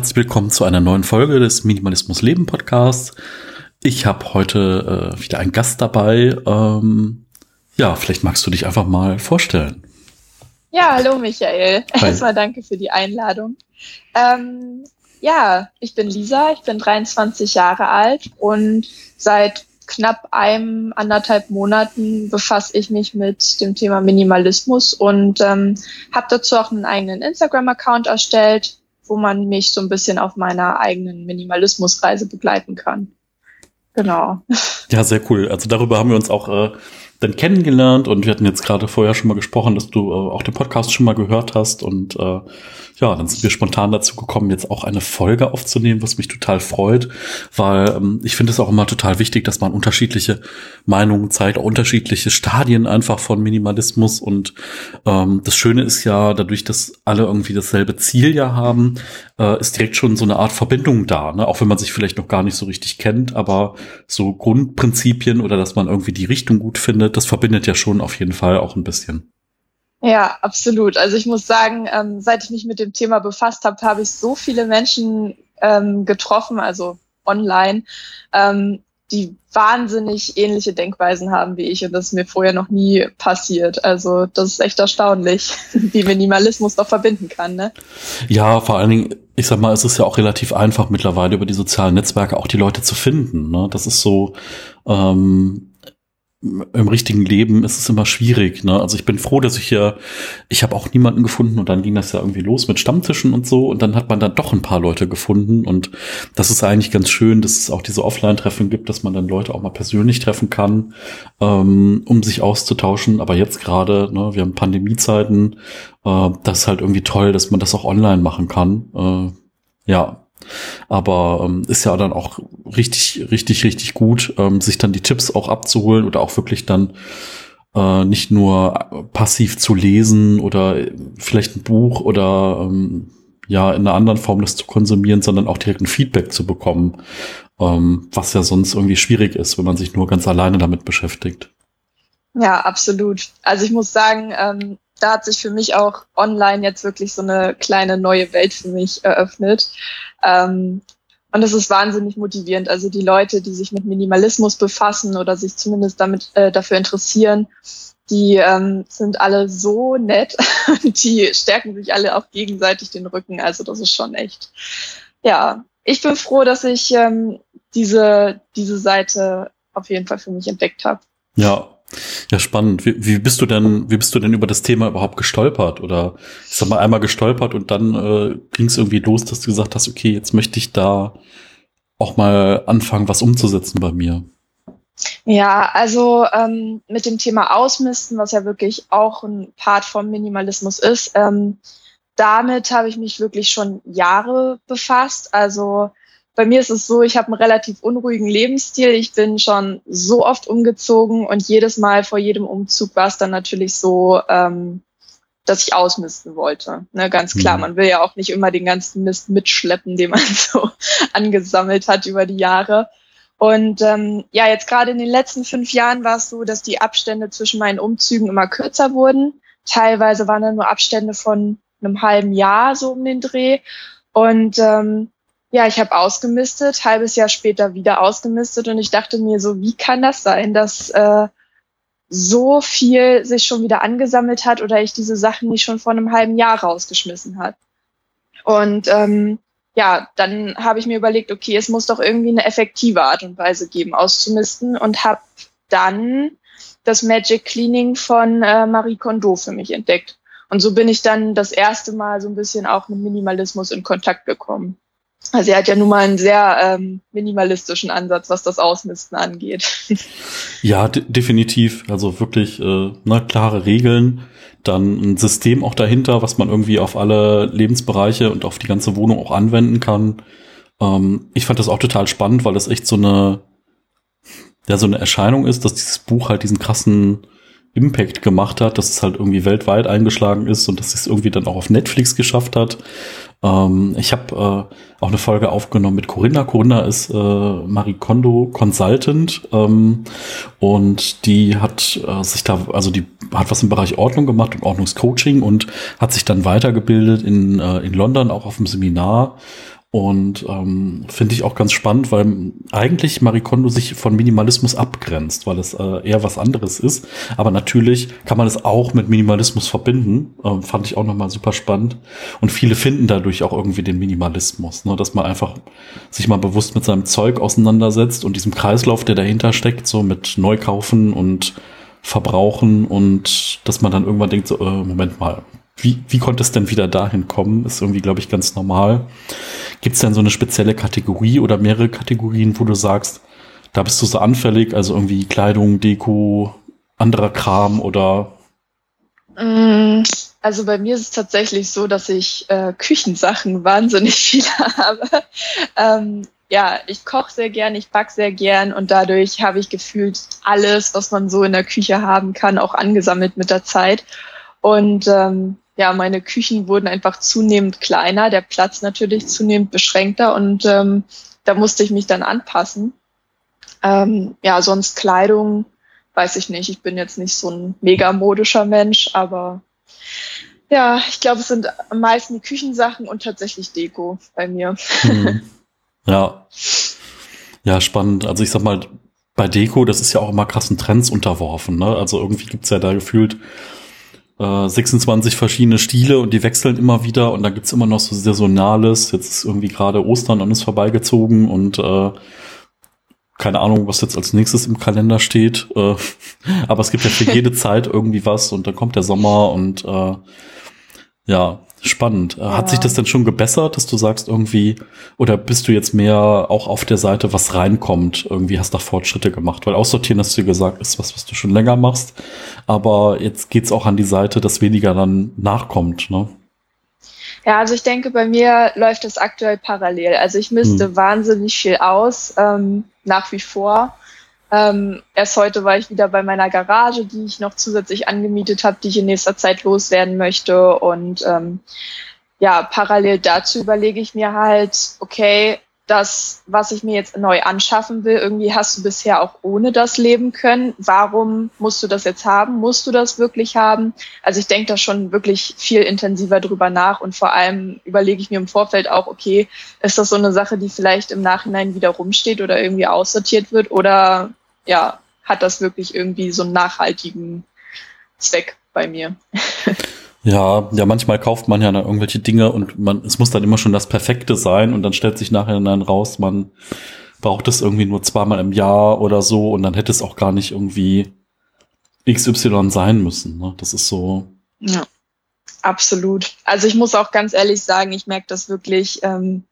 herzlich willkommen zu einer neuen Folge des Minimalismus Leben Podcasts. Ich habe heute äh, wieder einen Gast dabei. Ähm, ja, vielleicht magst du dich einfach mal vorstellen. Ja, hallo Michael. Hi. Erstmal danke für die Einladung. Ähm, ja, ich bin Lisa, ich bin 23 Jahre alt und seit knapp einem, anderthalb Monaten befasse ich mich mit dem Thema Minimalismus und ähm, habe dazu auch einen eigenen Instagram-Account erstellt, wo man mich so ein bisschen auf meiner eigenen Minimalismusreise begleiten kann. Genau. Ja, sehr cool. Also darüber haben wir uns auch äh, dann kennengelernt und wir hatten jetzt gerade vorher schon mal gesprochen, dass du äh, auch den Podcast schon mal gehört hast und äh, ja, dann sind wir spontan dazu gekommen, jetzt auch eine Folge aufzunehmen, was mich total freut, weil ähm, ich finde es auch immer total wichtig, dass man unterschiedliche Meinungen zeigt, auch unterschiedliche Stadien einfach von Minimalismus und ähm, das Schöne ist ja, dadurch, dass alle irgendwie dasselbe Ziel ja haben, äh, ist direkt schon so eine Art Verbindung da, ne? auch wenn man sich vielleicht noch gar nicht so richtig kennt, aber so Grundprinzipien oder dass man irgendwie die Richtung gut findet, das verbindet ja schon auf jeden Fall auch ein bisschen. Ja, absolut. Also ich muss sagen, ähm, seit ich mich mit dem Thema befasst habe, habe ich so viele Menschen ähm, getroffen, also online, ähm, die wahnsinnig ähnliche Denkweisen haben wie ich und das ist mir vorher noch nie passiert. Also das ist echt erstaunlich, wie Minimalismus doch verbinden kann. Ne? Ja, vor allen Dingen, ich sag mal, es ist ja auch relativ einfach mittlerweile über die sozialen Netzwerke auch die Leute zu finden. Ne? Das ist so, ähm, im richtigen Leben ist es immer schwierig. Ne? Also ich bin froh, dass ich hier, ich habe auch niemanden gefunden und dann ging das ja irgendwie los mit Stammtischen und so und dann hat man dann doch ein paar Leute gefunden und das ist eigentlich ganz schön, dass es auch diese Offline-Treffen gibt, dass man dann Leute auch mal persönlich treffen kann, ähm, um sich auszutauschen. Aber jetzt gerade, ne, wir haben Pandemiezeiten, äh, das ist halt irgendwie toll, dass man das auch online machen kann. Äh, ja, aber ähm, ist ja dann auch richtig, richtig, richtig gut, ähm, sich dann die Tipps auch abzuholen oder auch wirklich dann äh, nicht nur passiv zu lesen oder vielleicht ein Buch oder ähm, ja in einer anderen Form das zu konsumieren, sondern auch direkt ein Feedback zu bekommen, ähm, was ja sonst irgendwie schwierig ist, wenn man sich nur ganz alleine damit beschäftigt. Ja, absolut. Also ich muss sagen, ähm, da hat sich für mich auch online jetzt wirklich so eine kleine neue Welt für mich eröffnet. Ähm, und das ist wahnsinnig motivierend. Also die Leute, die sich mit Minimalismus befassen oder sich zumindest damit äh, dafür interessieren, die ähm, sind alle so nett die stärken sich alle auch gegenseitig den Rücken. Also das ist schon echt. Ja, ich bin froh, dass ich ähm, diese, diese Seite auf jeden Fall für mich entdeckt habe. Ja, ja, spannend. Wie, wie bist du denn, wie bist du denn über das Thema überhaupt gestolpert? Oder ich sag mal einmal gestolpert und dann äh, ging es irgendwie los, dass du gesagt hast, okay, jetzt möchte ich da auch mal anfangen, was umzusetzen bei mir. Ja, also ähm, mit dem Thema Ausmisten, was ja wirklich auch ein Part vom Minimalismus ist, ähm, damit habe ich mich wirklich schon Jahre befasst. Also bei mir ist es so, ich habe einen relativ unruhigen Lebensstil. Ich bin schon so oft umgezogen und jedes Mal vor jedem Umzug war es dann natürlich so, ähm, dass ich ausmisten wollte. Ne, ganz klar, mhm. man will ja auch nicht immer den ganzen Mist mitschleppen, den man so angesammelt hat über die Jahre. Und ähm, ja, jetzt gerade in den letzten fünf Jahren war es so, dass die Abstände zwischen meinen Umzügen immer kürzer wurden. Teilweise waren dann nur Abstände von einem halben Jahr so um den Dreh. Und ähm, ja, ich habe ausgemistet, halbes Jahr später wieder ausgemistet und ich dachte mir so, wie kann das sein, dass äh, so viel sich schon wieder angesammelt hat oder ich diese Sachen nicht schon vor einem halben Jahr rausgeschmissen hat. Und ähm, ja, dann habe ich mir überlegt, okay, es muss doch irgendwie eine effektive Art und Weise geben, auszumisten und habe dann das Magic Cleaning von äh, Marie Kondo für mich entdeckt. Und so bin ich dann das erste Mal so ein bisschen auch mit Minimalismus in Kontakt gekommen. Also er hat ja nun mal einen sehr ähm, minimalistischen Ansatz, was das Ausmisten angeht. Ja, definitiv. Also wirklich äh, ne, klare Regeln, dann ein System auch dahinter, was man irgendwie auf alle Lebensbereiche und auf die ganze Wohnung auch anwenden kann. Ähm, ich fand das auch total spannend, weil das echt so eine, ja, so eine Erscheinung ist, dass dieses Buch halt diesen krassen Impact gemacht hat, dass es halt irgendwie weltweit eingeschlagen ist und dass es irgendwie dann auch auf Netflix geschafft hat. Ähm, ich habe äh, auch eine Folge aufgenommen mit Corinna. Corinna ist äh, Marie Kondo Consultant ähm, und die hat äh, sich da, also die hat was im Bereich Ordnung gemacht und Ordnungscoaching und hat sich dann weitergebildet in, äh, in London auch auf dem Seminar Und ähm, finde ich auch ganz spannend, weil eigentlich Marikondo sich von Minimalismus abgrenzt, weil es äh, eher was anderes ist. Aber natürlich kann man es auch mit Minimalismus verbinden. Ähm, fand ich auch nochmal super spannend. Und viele finden dadurch auch irgendwie den Minimalismus, ne? dass man einfach sich mal bewusst mit seinem Zeug auseinandersetzt und diesem Kreislauf, der dahinter steckt, so mit Neukaufen und Verbrauchen und dass man dann irgendwann denkt, so, äh, Moment mal, wie, wie konnte es denn wieder dahin kommen? Ist irgendwie, glaube ich, ganz normal. Gibt es denn so eine spezielle Kategorie oder mehrere Kategorien, wo du sagst, da bist du so anfällig, also irgendwie Kleidung, Deko, anderer Kram oder? Mm, also bei mir ist es tatsächlich so, dass ich äh, Küchensachen wahnsinnig viele habe. ähm, ja, ich koche sehr gern, ich back sehr gern und dadurch habe ich gefühlt alles, was man so in der Küche haben kann, auch angesammelt mit der Zeit. Und ähm, ja, meine Küchen wurden einfach zunehmend kleiner, der Platz natürlich zunehmend beschränkter und ähm, da musste ich mich dann anpassen. Ähm, ja, sonst Kleidung, weiß ich nicht. Ich bin jetzt nicht so ein mega modischer Mensch, aber ja, ich glaube, es sind am meisten Küchensachen und tatsächlich Deko bei mir. Mhm. Ja. Ja, spannend. Also ich sag mal, bei Deko, das ist ja auch immer krassen Trends unterworfen. Ne? Also irgendwie gibt's ja da gefühlt 26 äh, verschiedene Stile und die wechseln immer wieder und da gibt's immer noch so Saisonales. Jetzt ist irgendwie gerade Ostern an uns vorbeigezogen und äh, keine Ahnung, was jetzt als nächstes im Kalender steht. Äh, aber es gibt ja für jede Zeit irgendwie was und dann kommt der Sommer und äh, ja, Spannend. Ja. Hat sich das denn schon gebessert, dass du sagst irgendwie, oder bist du jetzt mehr auch auf der Seite, was reinkommt? Irgendwie hast du da Fortschritte gemacht? Weil aussortieren, hast du gesagt, ist was, was du schon länger machst. Aber jetzt geht's auch an die Seite, dass weniger dann nachkommt, ne? Ja, also ich denke, bei mir läuft das aktuell parallel. Also ich müsste hm. wahnsinnig viel aus, ähm, nach wie vor. Ähm, erst heute war ich wieder bei meiner Garage, die ich noch zusätzlich angemietet habe, die ich in nächster Zeit loswerden möchte. Und ähm, ja, parallel dazu überlege ich mir halt, okay, das, was ich mir jetzt neu anschaffen will, irgendwie hast du bisher auch ohne das leben können. Warum musst du das jetzt haben? Musst du das wirklich haben? Also ich denke da schon wirklich viel intensiver drüber nach und vor allem überlege ich mir im Vorfeld auch, okay, ist das so eine Sache, die vielleicht im Nachhinein wieder rumsteht oder irgendwie aussortiert wird oder ja, hat das wirklich irgendwie so einen nachhaltigen Zweck bei mir. Ja, ja, manchmal kauft man ja dann irgendwelche Dinge und man, es muss dann immer schon das Perfekte sein und dann stellt sich nachher dann raus, man braucht es irgendwie nur zweimal im Jahr oder so und dann hätte es auch gar nicht irgendwie XY sein müssen. Ne? Das ist so. Ja, absolut. Also ich muss auch ganz ehrlich sagen, ich merke das wirklich ähm,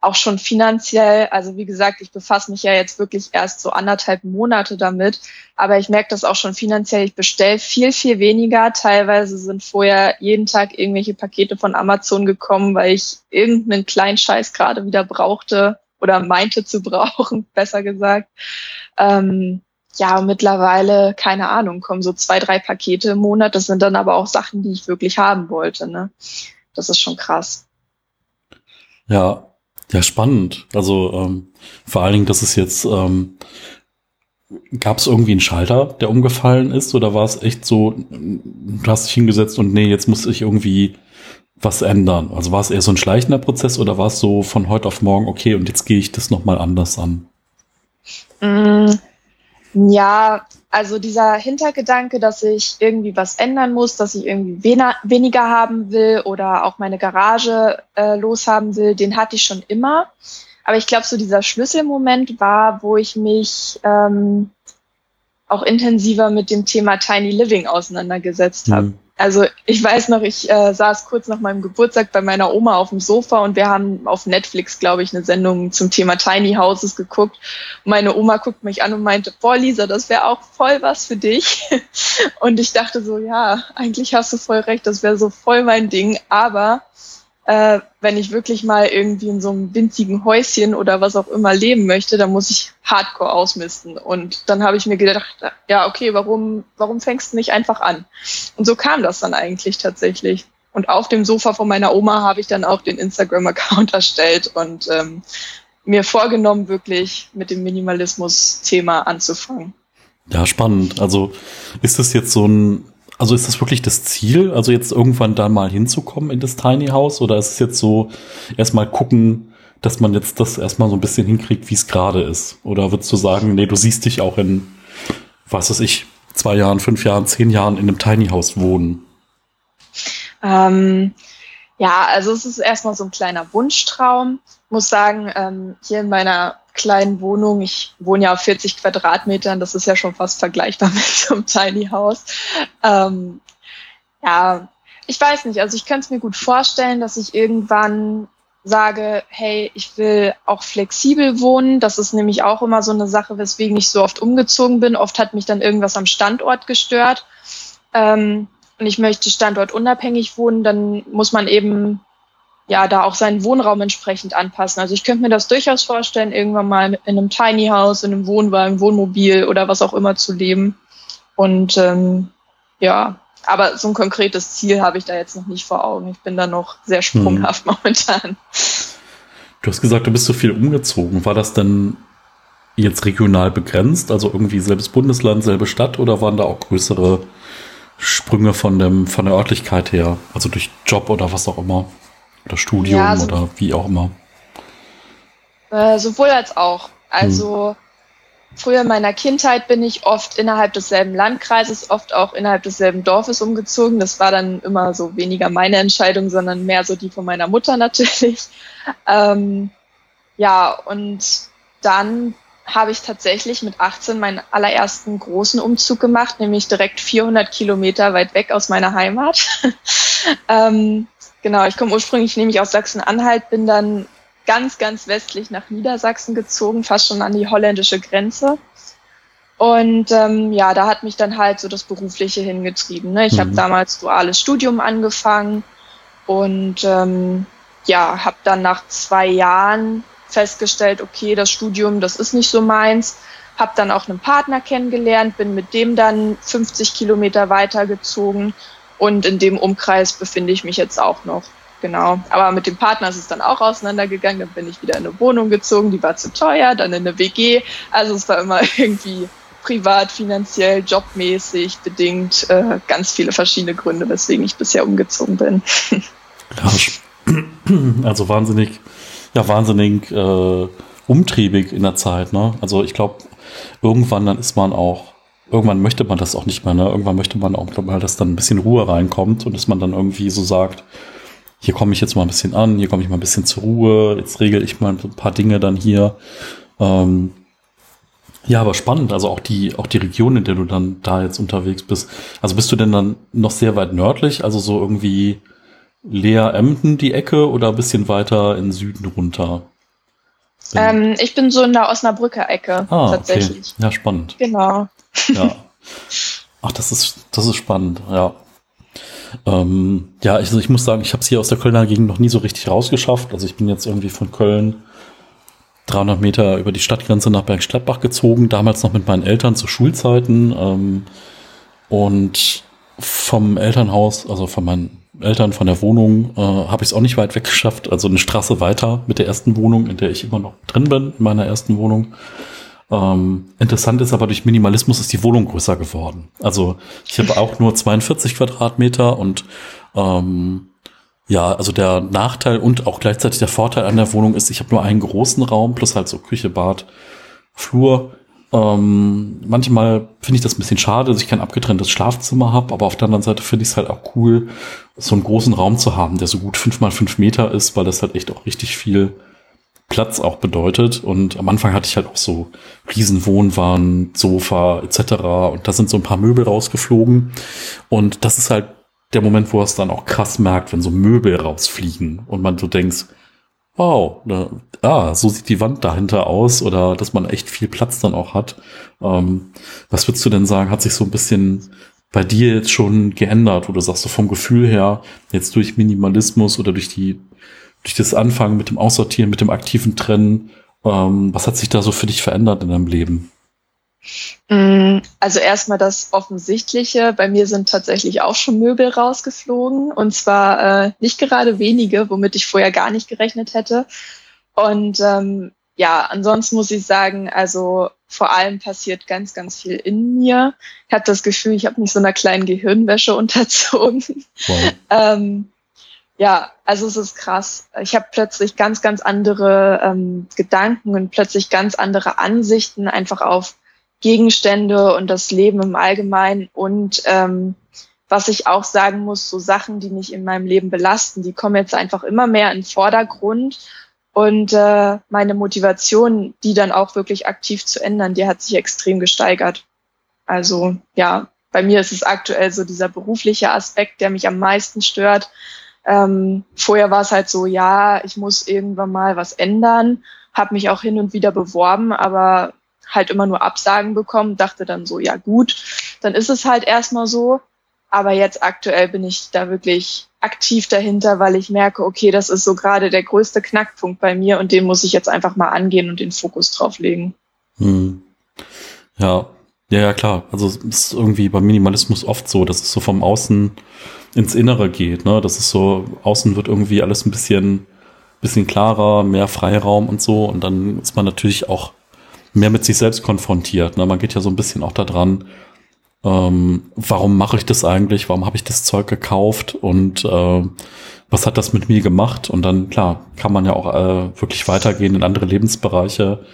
auch schon finanziell, also wie gesagt, ich befasse mich ja jetzt wirklich erst so anderthalb Monate damit, aber ich merke das auch schon finanziell, ich bestelle viel, viel weniger. Teilweise sind vorher jeden Tag irgendwelche Pakete von Amazon gekommen, weil ich irgendeinen kleinen Scheiß gerade wieder brauchte oder meinte zu brauchen, besser gesagt. Ähm, ja, mittlerweile, keine Ahnung, kommen so zwei, drei Pakete im Monat. Das sind dann aber auch Sachen, die ich wirklich haben wollte. Ne? Das ist schon krass. Ja, ja, spannend. Also ähm, vor allen Dingen, dass es jetzt ähm, gab es irgendwie einen Schalter, der umgefallen ist, oder war es echt so, du hast dich hingesetzt und nee, jetzt muss ich irgendwie was ändern? Also war es eher so ein schleichender Prozess oder war es so von heute auf morgen, okay, und jetzt gehe ich das nochmal anders an? Ja, also dieser Hintergedanke, dass ich irgendwie was ändern muss, dass ich irgendwie weniger, weniger haben will oder auch meine Garage äh, loshaben will, den hatte ich schon immer. Aber ich glaube, so dieser Schlüsselmoment war, wo ich mich ähm, auch intensiver mit dem Thema Tiny Living auseinandergesetzt habe. Mhm. Also ich weiß noch, ich äh, saß kurz nach meinem Geburtstag bei meiner Oma auf dem Sofa und wir haben auf Netflix, glaube ich, eine Sendung zum Thema Tiny Houses geguckt. Meine Oma guckt mich an und meinte, boah, Lisa, das wäre auch voll was für dich. Und ich dachte so, ja, eigentlich hast du voll recht, das wäre so voll mein Ding. Aber äh, wenn ich wirklich mal irgendwie in so einem winzigen Häuschen oder was auch immer leben möchte, dann muss ich hardcore ausmisten. Und dann habe ich mir gedacht, ja, okay, warum, warum fängst du nicht einfach an? Und so kam das dann eigentlich tatsächlich. Und auf dem Sofa von meiner Oma habe ich dann auch den Instagram-Account erstellt und ähm, mir vorgenommen, wirklich mit dem Minimalismus-Thema anzufangen. Ja, spannend. Also ist das jetzt so ein Also ist das wirklich das Ziel, also jetzt irgendwann da mal hinzukommen in das Tiny House? Oder ist es jetzt so, erstmal gucken, dass man jetzt das erstmal so ein bisschen hinkriegt, wie es gerade ist? Oder würdest du sagen, nee, du siehst dich auch in, was weiß ich, zwei Jahren, fünf Jahren, zehn Jahren in einem Tiny House wohnen? Ähm, ja, also es ist erstmal so ein kleiner Wunschtraum. Muss sagen, ähm, hier in meiner kleinen Wohnung, ich wohne ja auf 40 Quadratmetern, das ist ja schon fast vergleichbar mit so einem Tiny House. Ähm, ja, ich weiß nicht, also ich könnte es mir gut vorstellen, dass ich irgendwann sage, hey, ich will auch flexibel wohnen. Das ist nämlich auch immer so eine Sache, weswegen ich so oft umgezogen bin. Oft hat mich dann irgendwas am Standort gestört. Ähm, und ich möchte standortunabhängig wohnen, dann muss man eben ja da auch seinen Wohnraum entsprechend anpassen. Also ich könnte mir das durchaus vorstellen, irgendwann mal in einem Tiny House, in einem Wohnwagen, Wohnmobil oder was auch immer zu leben. Und ähm, ja, aber so ein konkretes Ziel habe ich da jetzt noch nicht vor Augen. Ich bin da noch sehr sprunghaft hm. momentan. Du hast gesagt, du bist so viel umgezogen. War das denn jetzt regional begrenzt? Also irgendwie selbes Bundesland, selbe Stadt oder waren da auch größere Sprünge von, dem, von der Örtlichkeit her? Also durch Job oder was auch immer? Oder Studium ja, so, oder wie auch immer? Äh, sowohl als auch. Also hm. früher in meiner Kindheit bin ich oft innerhalb desselben Landkreises, oft auch innerhalb desselben Dorfes umgezogen. Das war dann immer so weniger meine Entscheidung, sondern mehr so die von meiner Mutter natürlich. Ähm, ja, und dann habe ich tatsächlich mit 18 meinen allerersten großen Umzug gemacht, nämlich direkt 400 Kilometer weit weg aus meiner Heimat. ähm, genau, ich komme ursprünglich nämlich aus Sachsen-Anhalt, bin dann ganz, ganz westlich nach Niedersachsen gezogen, fast schon an die holländische Grenze. Und ähm, ja, da hat mich dann halt so das Berufliche hingetrieben. Ne? Ich mhm. habe damals duales Studium angefangen und ähm, ja, habe dann nach zwei Jahren festgestellt, okay, das Studium, das ist nicht so meins. Habe dann auch einen Partner kennengelernt, bin mit dem dann 50 Kilometer weitergezogen und in dem Umkreis befinde ich mich jetzt auch noch. Genau. Aber mit dem Partner ist es dann auch auseinandergegangen. Dann bin ich wieder in eine Wohnung gezogen, die war zu teuer, dann in eine WG. Also es war immer irgendwie privat, finanziell, jobmäßig bedingt äh, ganz viele verschiedene Gründe, weswegen ich bisher umgezogen bin. Also wahnsinnig ja wahnsinnig äh, umtriebig in der Zeit. Ne? Also ich glaube, irgendwann dann ist man auch, irgendwann möchte man das auch nicht mehr. Ne? Irgendwann möchte man auch, ich, dass dann ein bisschen Ruhe reinkommt und dass man dann irgendwie so sagt, hier komme ich jetzt mal ein bisschen an, hier komme ich mal ein bisschen zur Ruhe, jetzt regel ich mal ein paar Dinge dann hier. Ähm, ja, aber spannend, also auch die, auch die Region, in der du dann da jetzt unterwegs bist. Also bist du denn dann noch sehr weit nördlich, also so irgendwie Lea Emden die Ecke oder ein bisschen weiter in Süden runter? Ähm, ich bin so in der Osnabrücker Ecke ah, tatsächlich. Okay. Ja, spannend. Genau. Ja. Ach, das ist, das ist spannend, ja. Ähm, ja, ich, also ich muss sagen, ich habe es hier aus der Kölner Gegend noch nie so richtig rausgeschafft. Also ich bin jetzt irgendwie von Köln 300 Meter über die Stadtgrenze nach Bergstadtbach gezogen, damals noch mit meinen Eltern zu Schulzeiten. Ähm, und vom Elternhaus, also von meinen Eltern von der Wohnung äh, habe ich es auch nicht weit weg geschafft. Also eine Straße weiter mit der ersten Wohnung, in der ich immer noch drin bin, in meiner ersten Wohnung. Ähm, interessant ist aber, durch Minimalismus ist die Wohnung größer geworden. Also ich habe auch nur 42 Quadratmeter und ähm, ja, also der Nachteil und auch gleichzeitig der Vorteil an der Wohnung ist, ich habe nur einen großen Raum plus halt so Küche, Bad, Flur ähm, manchmal finde ich das ein bisschen schade, dass ich kein abgetrenntes Schlafzimmer habe, aber auf der anderen Seite finde ich es halt auch cool, so einen großen Raum zu haben, der so gut fünf mal fünf Meter ist, weil das halt echt auch richtig viel Platz auch bedeutet. Und am Anfang hatte ich halt auch so Riesenwohnwaren, Sofa etc. Und da sind so ein paar Möbel rausgeflogen. Und das ist halt der Moment, wo es dann auch krass merkt, wenn so Möbel rausfliegen und man so denkst, wow, ne, ah, so sieht die Wand dahinter aus oder dass man echt viel Platz dann auch hat. Ähm, was würdest du denn sagen, hat sich so ein bisschen bei dir jetzt schon geändert, wo du sagst, so vom Gefühl her, jetzt durch Minimalismus oder durch die, durch das Anfangen mit dem Aussortieren, mit dem aktiven Trennen, ähm, was hat sich da so für dich verändert in deinem Leben? Mm, also erstmal das Offensichtliche. Bei mir sind tatsächlich auch schon Möbel rausgeflogen und zwar äh, nicht gerade wenige, womit ich vorher gar nicht gerechnet hätte. Und ähm, ja, ansonsten muss ich sagen, also vor allem passiert ganz, ganz viel in mir. Ich habe das Gefühl, ich habe mich so einer kleinen Gehirnwäsche unterzogen. Wow. ähm, ja, also es ist krass. Ich habe plötzlich ganz, ganz andere ähm, Gedanken und plötzlich ganz andere Ansichten einfach auf Gegenstände und das Leben im Allgemeinen. Und ähm, was ich auch sagen muss, so Sachen, die mich in meinem Leben belasten, die kommen jetzt einfach immer mehr in den Vordergrund. Und äh, meine Motivation, die dann auch wirklich aktiv zu ändern, die hat sich extrem gesteigert. Also ja, bei mir ist es aktuell so dieser berufliche Aspekt, der mich am meisten stört ähm, vorher war es halt so, ja, ich muss irgendwann mal was ändern, habe mich auch hin und wieder beworben, aber halt immer nur Absagen bekommen, dachte dann so, ja gut, dann ist es halt erstmal so. Aber jetzt aktuell bin ich da wirklich aktiv dahinter, weil ich merke, okay, das ist so gerade der größte Knackpunkt bei mir und den muss ich jetzt einfach mal angehen und den Fokus drauf legen. Hm. Ja, ja, ja, klar. Also es ist irgendwie beim Minimalismus oft so, dass es so vom Außen ins Innere geht. Ne? Das ist so, außen wird irgendwie alles ein bisschen, bisschen klarer, mehr Freiraum und so. Und dann ist man natürlich auch mehr mit sich selbst konfrontiert. Ne? Man geht ja so ein bisschen auch da dran, ähm, warum mache ich das eigentlich? Warum habe ich das Zeug gekauft? Und äh, was hat das mit mir gemacht? Und dann, klar, kann man ja auch äh, wirklich weitergehen in andere Lebensbereiche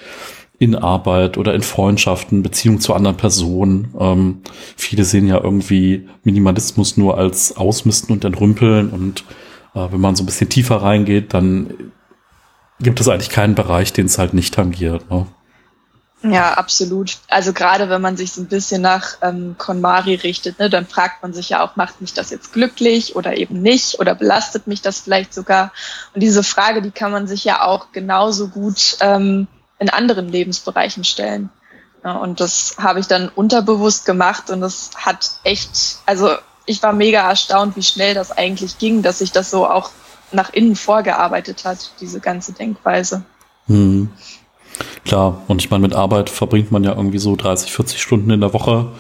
in Arbeit oder in Freundschaften, Beziehung zu anderen Personen. Ähm, viele sehen ja irgendwie Minimalismus nur als Ausmisten und Entrümpeln und äh, wenn man so ein bisschen tiefer reingeht, dann gibt es eigentlich keinen Bereich, den es halt nicht tangiert. Ne? Ja, absolut. Also gerade wenn man sich so ein bisschen nach ähm, KonMari richtet, ne, dann fragt man sich ja auch, macht mich das jetzt glücklich oder eben nicht oder belastet mich das vielleicht sogar? Und diese Frage, die kann man sich ja auch genauso gut ähm, in anderen Lebensbereichen stellen. Und das habe ich dann unterbewusst gemacht und das hat echt, also ich war mega erstaunt, wie schnell das eigentlich ging, dass sich das so auch nach innen vorgearbeitet hat, diese ganze Denkweise. Hm. Klar, und ich meine, mit Arbeit verbringt man ja irgendwie so 30, 40 Stunden in der Woche.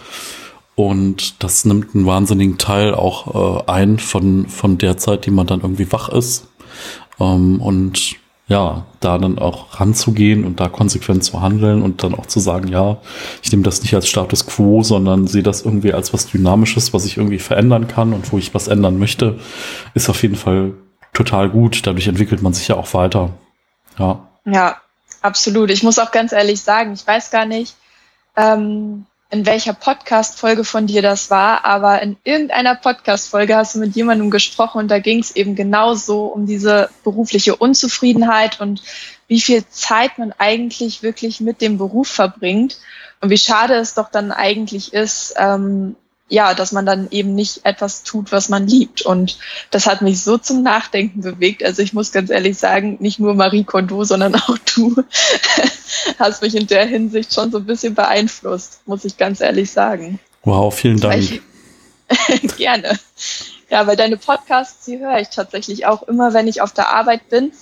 Und das nimmt einen wahnsinnigen Teil auch äh, ein von, von der Zeit, die man dann irgendwie wach ist. Ähm, und ja, da dann auch ranzugehen und da konsequent zu handeln und dann auch zu sagen, ja, ich nehme das nicht als Status quo, sondern sehe das irgendwie als was Dynamisches, was ich irgendwie verändern kann und wo ich was ändern möchte, ist auf jeden Fall total gut. Dadurch entwickelt man sich ja auch weiter. Ja. Ja, absolut. Ich muss auch ganz ehrlich sagen, ich weiß gar nicht, ähm, in welcher Podcast-Folge von dir das war, aber in irgendeiner Podcast-Folge hast du mit jemandem gesprochen und da ging es eben genauso um diese berufliche Unzufriedenheit und wie viel Zeit man eigentlich wirklich mit dem Beruf verbringt und wie schade es doch dann eigentlich ist, ähm, ja, dass man dann eben nicht etwas tut, was man liebt. Und das hat mich so zum Nachdenken bewegt. Also ich muss ganz ehrlich sagen, nicht nur Marie Kondo, sondern auch du hast mich in der Hinsicht schon so ein bisschen beeinflusst, muss ich ganz ehrlich sagen. Wow, vielen Dank. Ich, gerne. Ja, weil deine Podcasts, die höre ich tatsächlich auch immer, wenn ich auf der Arbeit bin.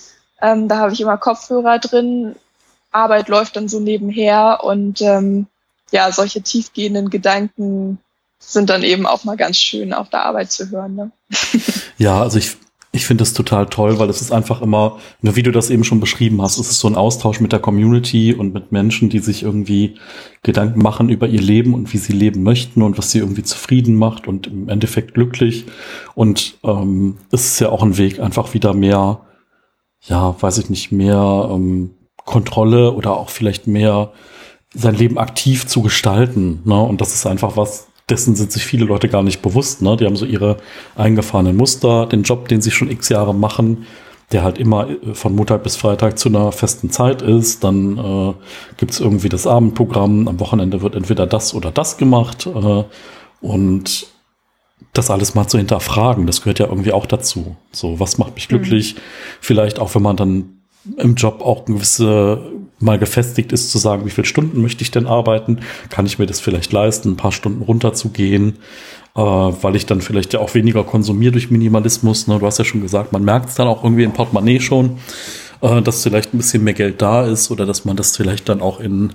Ähm, da habe ich immer Kopfhörer drin. Arbeit läuft dann so nebenher und ähm, ja, solche tiefgehenden Gedanken sind dann eben auch mal ganz schön auf der Arbeit zu hören. Ne? Ja, also ich, ich finde das total toll, weil es ist einfach immer, wie du das eben schon beschrieben hast, es ist so ein Austausch mit der Community und mit Menschen, die sich irgendwie Gedanken machen über ihr Leben und wie sie leben möchten und was sie irgendwie zufrieden macht und im Endeffekt glücklich. Und ähm, es ist ja auch ein Weg, einfach wieder mehr, ja, weiß ich nicht, mehr ähm, Kontrolle oder auch vielleicht mehr sein Leben aktiv zu gestalten. Ne? Und das ist einfach was, dessen sind sich viele Leute gar nicht bewusst. Ne? Die haben so ihre eingefahrenen Muster, den Job, den sie schon x Jahre machen, der halt immer äh, von Montag bis Freitag zu einer festen Zeit ist. Dann äh, gibt es irgendwie das Abendprogramm. Am Wochenende wird entweder das oder das gemacht. Äh, und das alles mal zu hinterfragen, das gehört ja irgendwie auch dazu. So, was macht mich glücklich? Mhm. Vielleicht auch, wenn man dann im Job auch gewisse mal gefestigt ist, zu sagen, wie viele Stunden möchte ich denn arbeiten? Kann ich mir das vielleicht leisten, ein paar Stunden runterzugehen? Äh, weil ich dann vielleicht ja auch weniger konsumiere durch Minimalismus. Ne? Du hast ja schon gesagt, man merkt es dann auch irgendwie im Portemonnaie schon, äh, dass vielleicht ein bisschen mehr Geld da ist oder dass man das vielleicht dann auch in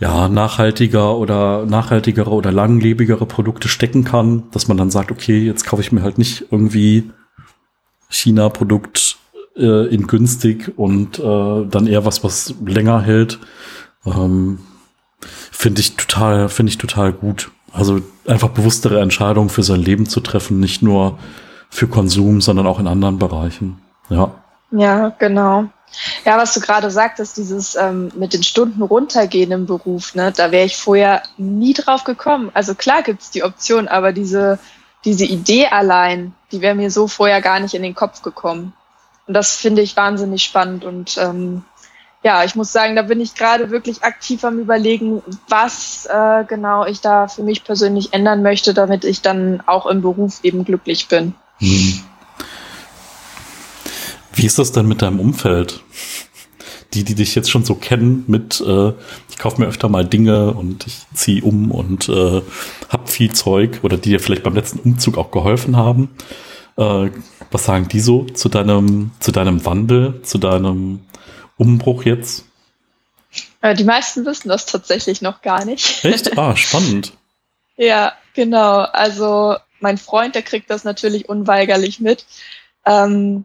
ja, nachhaltiger oder nachhaltigere oder langlebigere Produkte stecken kann, dass man dann sagt, okay, jetzt kaufe ich mir halt nicht irgendwie China-Produkt äh, in günstig und äh, dann eher was, was länger hält. Ähm, finde ich total, finde ich total gut. Also einfach bewusstere Entscheidungen für sein Leben zu treffen, nicht nur für Konsum, sondern auch in anderen Bereichen. Ja. Ja, genau. Ja, was du gerade sagtest, dieses ähm, mit den Stunden runtergehen im Beruf, ne, da wäre ich vorher nie drauf gekommen. Also klar gibt's die Option, aber diese, diese Idee allein, die wäre mir so vorher gar nicht in den Kopf gekommen. Und das finde ich wahnsinnig spannend. Und ähm, ja, ich muss sagen, da bin ich gerade wirklich aktiv am Überlegen, was äh, genau ich da für mich persönlich ändern möchte, damit ich dann auch im Beruf eben glücklich bin. Hm. Wie ist das denn mit deinem Umfeld? Die, die dich jetzt schon so kennen mit, äh, ich kaufe mir öfter mal Dinge und ich ziehe um und äh, hab viel Zeug oder die dir vielleicht beim letzten Umzug auch geholfen haben. Äh, was sagen die so zu deinem, zu deinem Wandel, zu deinem Umbruch jetzt? Äh, die meisten wissen das tatsächlich noch gar nicht. Echt? Ah, spannend. ja, genau. Also mein Freund, der kriegt das natürlich unweigerlich mit. Ähm,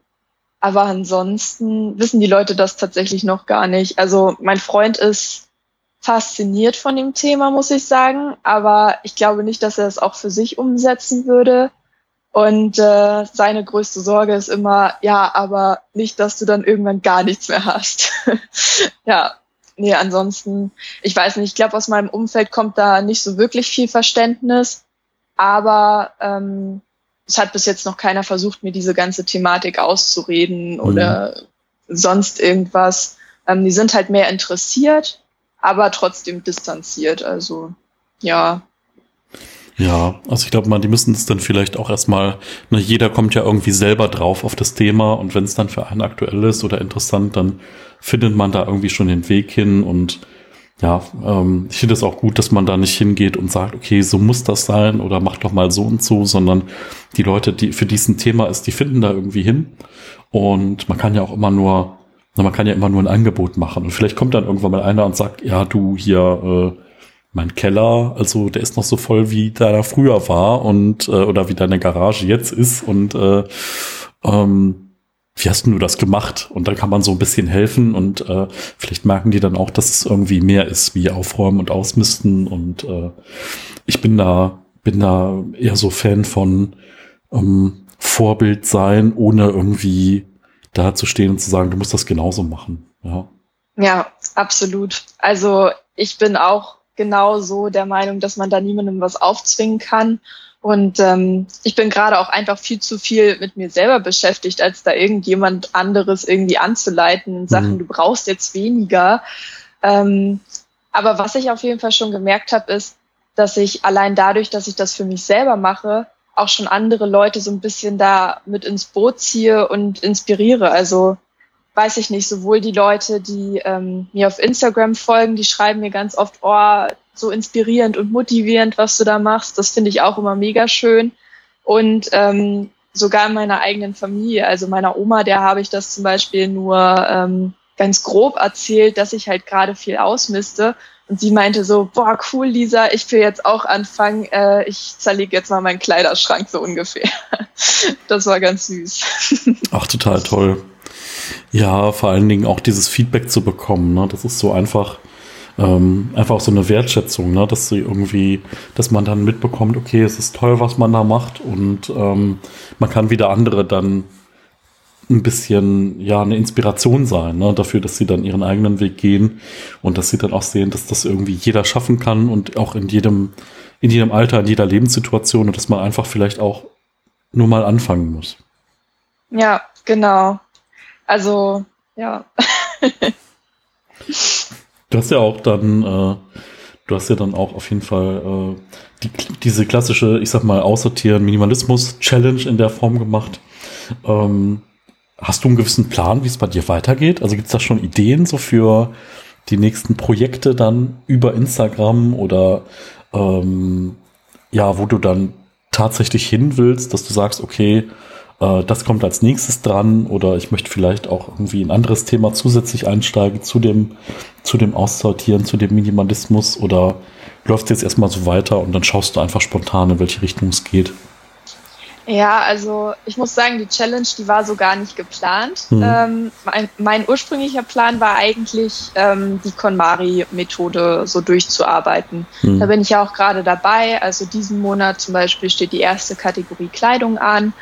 aber ansonsten wissen die Leute das tatsächlich noch gar nicht. Also mein Freund ist fasziniert von dem Thema, muss ich sagen. Aber ich glaube nicht, dass er es auch für sich umsetzen würde. Und äh, seine größte Sorge ist immer, ja, aber nicht, dass du dann irgendwann gar nichts mehr hast. ja, nee, ansonsten, ich weiß nicht, ich glaube, aus meinem Umfeld kommt da nicht so wirklich viel Verständnis. Aber ähm, es hat bis jetzt noch keiner versucht, mir diese ganze Thematik auszureden mhm. oder sonst irgendwas. Ähm, die sind halt mehr interessiert, aber trotzdem distanziert. Also ja. Ja, also ich glaube mal, die müssen es dann vielleicht auch erstmal, ne, jeder kommt ja irgendwie selber drauf auf das Thema und wenn es dann für einen aktuell ist oder interessant, dann findet man da irgendwie schon den Weg hin und ja, ähm, ich finde es auch gut, dass man da nicht hingeht und sagt, okay, so muss das sein oder mach doch mal so und so, sondern die Leute, die für diesen Thema ist, die finden da irgendwie hin. Und man kann ja auch immer nur, man kann ja immer nur ein Angebot machen. Und vielleicht kommt dann irgendwann mal einer und sagt, ja, du hier, äh, mein Keller, also der ist noch so voll, wie deiner früher war und äh, oder wie deine Garage jetzt ist und äh, ähm, wie hast du das gemacht? Und dann kann man so ein bisschen helfen und äh, vielleicht merken die dann auch, dass es irgendwie mehr ist wie aufräumen und ausmisten. Und äh, ich bin da, bin da eher so Fan von ähm, Vorbild sein, ohne irgendwie da zu stehen und zu sagen, du musst das genauso machen. Ja, ja absolut. Also ich bin auch genauso der Meinung, dass man da niemandem was aufzwingen kann. Und ähm, ich bin gerade auch einfach viel zu viel mit mir selber beschäftigt, als da irgendjemand anderes irgendwie anzuleiten in Sachen, mhm. du brauchst jetzt weniger. Ähm, aber was ich auf jeden Fall schon gemerkt habe, ist, dass ich allein dadurch, dass ich das für mich selber mache, auch schon andere Leute so ein bisschen da mit ins Boot ziehe und inspiriere. Also weiß ich nicht, sowohl die Leute, die ähm, mir auf Instagram folgen, die schreiben mir ganz oft, oh, so inspirierend und motivierend, was du da machst. Das finde ich auch immer mega schön. Und ähm, sogar in meiner eigenen Familie, also meiner Oma, der habe ich das zum Beispiel nur ähm, ganz grob erzählt, dass ich halt gerade viel ausmiste. Und sie meinte so, boah, cool, Lisa, ich will jetzt auch anfangen, äh, ich zerlege jetzt mal meinen Kleiderschrank so ungefähr. das war ganz süß. Ach, total toll. Ja, vor allen Dingen auch dieses Feedback zu bekommen, ne? das ist so einfach, ähm, einfach auch so eine Wertschätzung, ne? dass sie irgendwie, dass man dann mitbekommt, okay, es ist toll, was man da macht und ähm, man kann wieder andere dann ein bisschen ja eine Inspiration sein ne, dafür, dass sie dann ihren eigenen Weg gehen und dass sie dann auch sehen, dass das irgendwie jeder schaffen kann und auch in jedem in jedem Alter, in jeder Lebenssituation und dass man einfach vielleicht auch nur mal anfangen muss. Ja, genau. Also ja. Du hast ja auch dann, äh, du hast ja dann auch auf jeden Fall äh, die, diese klassische, ich sag mal, Aussortieren, Minimalismus-Challenge in der Form gemacht. Ähm, hast du einen gewissen Plan, wie es bei dir weitergeht? Also gibt es da schon Ideen so für die nächsten Projekte dann über Instagram oder ähm, ja, wo du dann tatsächlich hin willst, dass du sagst, okay, äh, das kommt als nächstes dran oder ich möchte vielleicht auch irgendwie ein anderes Thema zusätzlich einsteigen zu dem, zu dem Aussortieren, zu dem Minimalismus oder läuft es jetzt erstmal so weiter und dann schaust du einfach spontan, in welche Richtung es geht? Ja, also ich muss sagen, die Challenge, die war so gar nicht geplant. Mhm. Ähm, mein, mein, ursprünglicher Plan war eigentlich, ähm, die KonMari-Methode so durchzuarbeiten. Mhm. Da bin ich ja auch gerade dabei. Also diesen Monat zum Beispiel steht die erste Kategorie Kleidung an.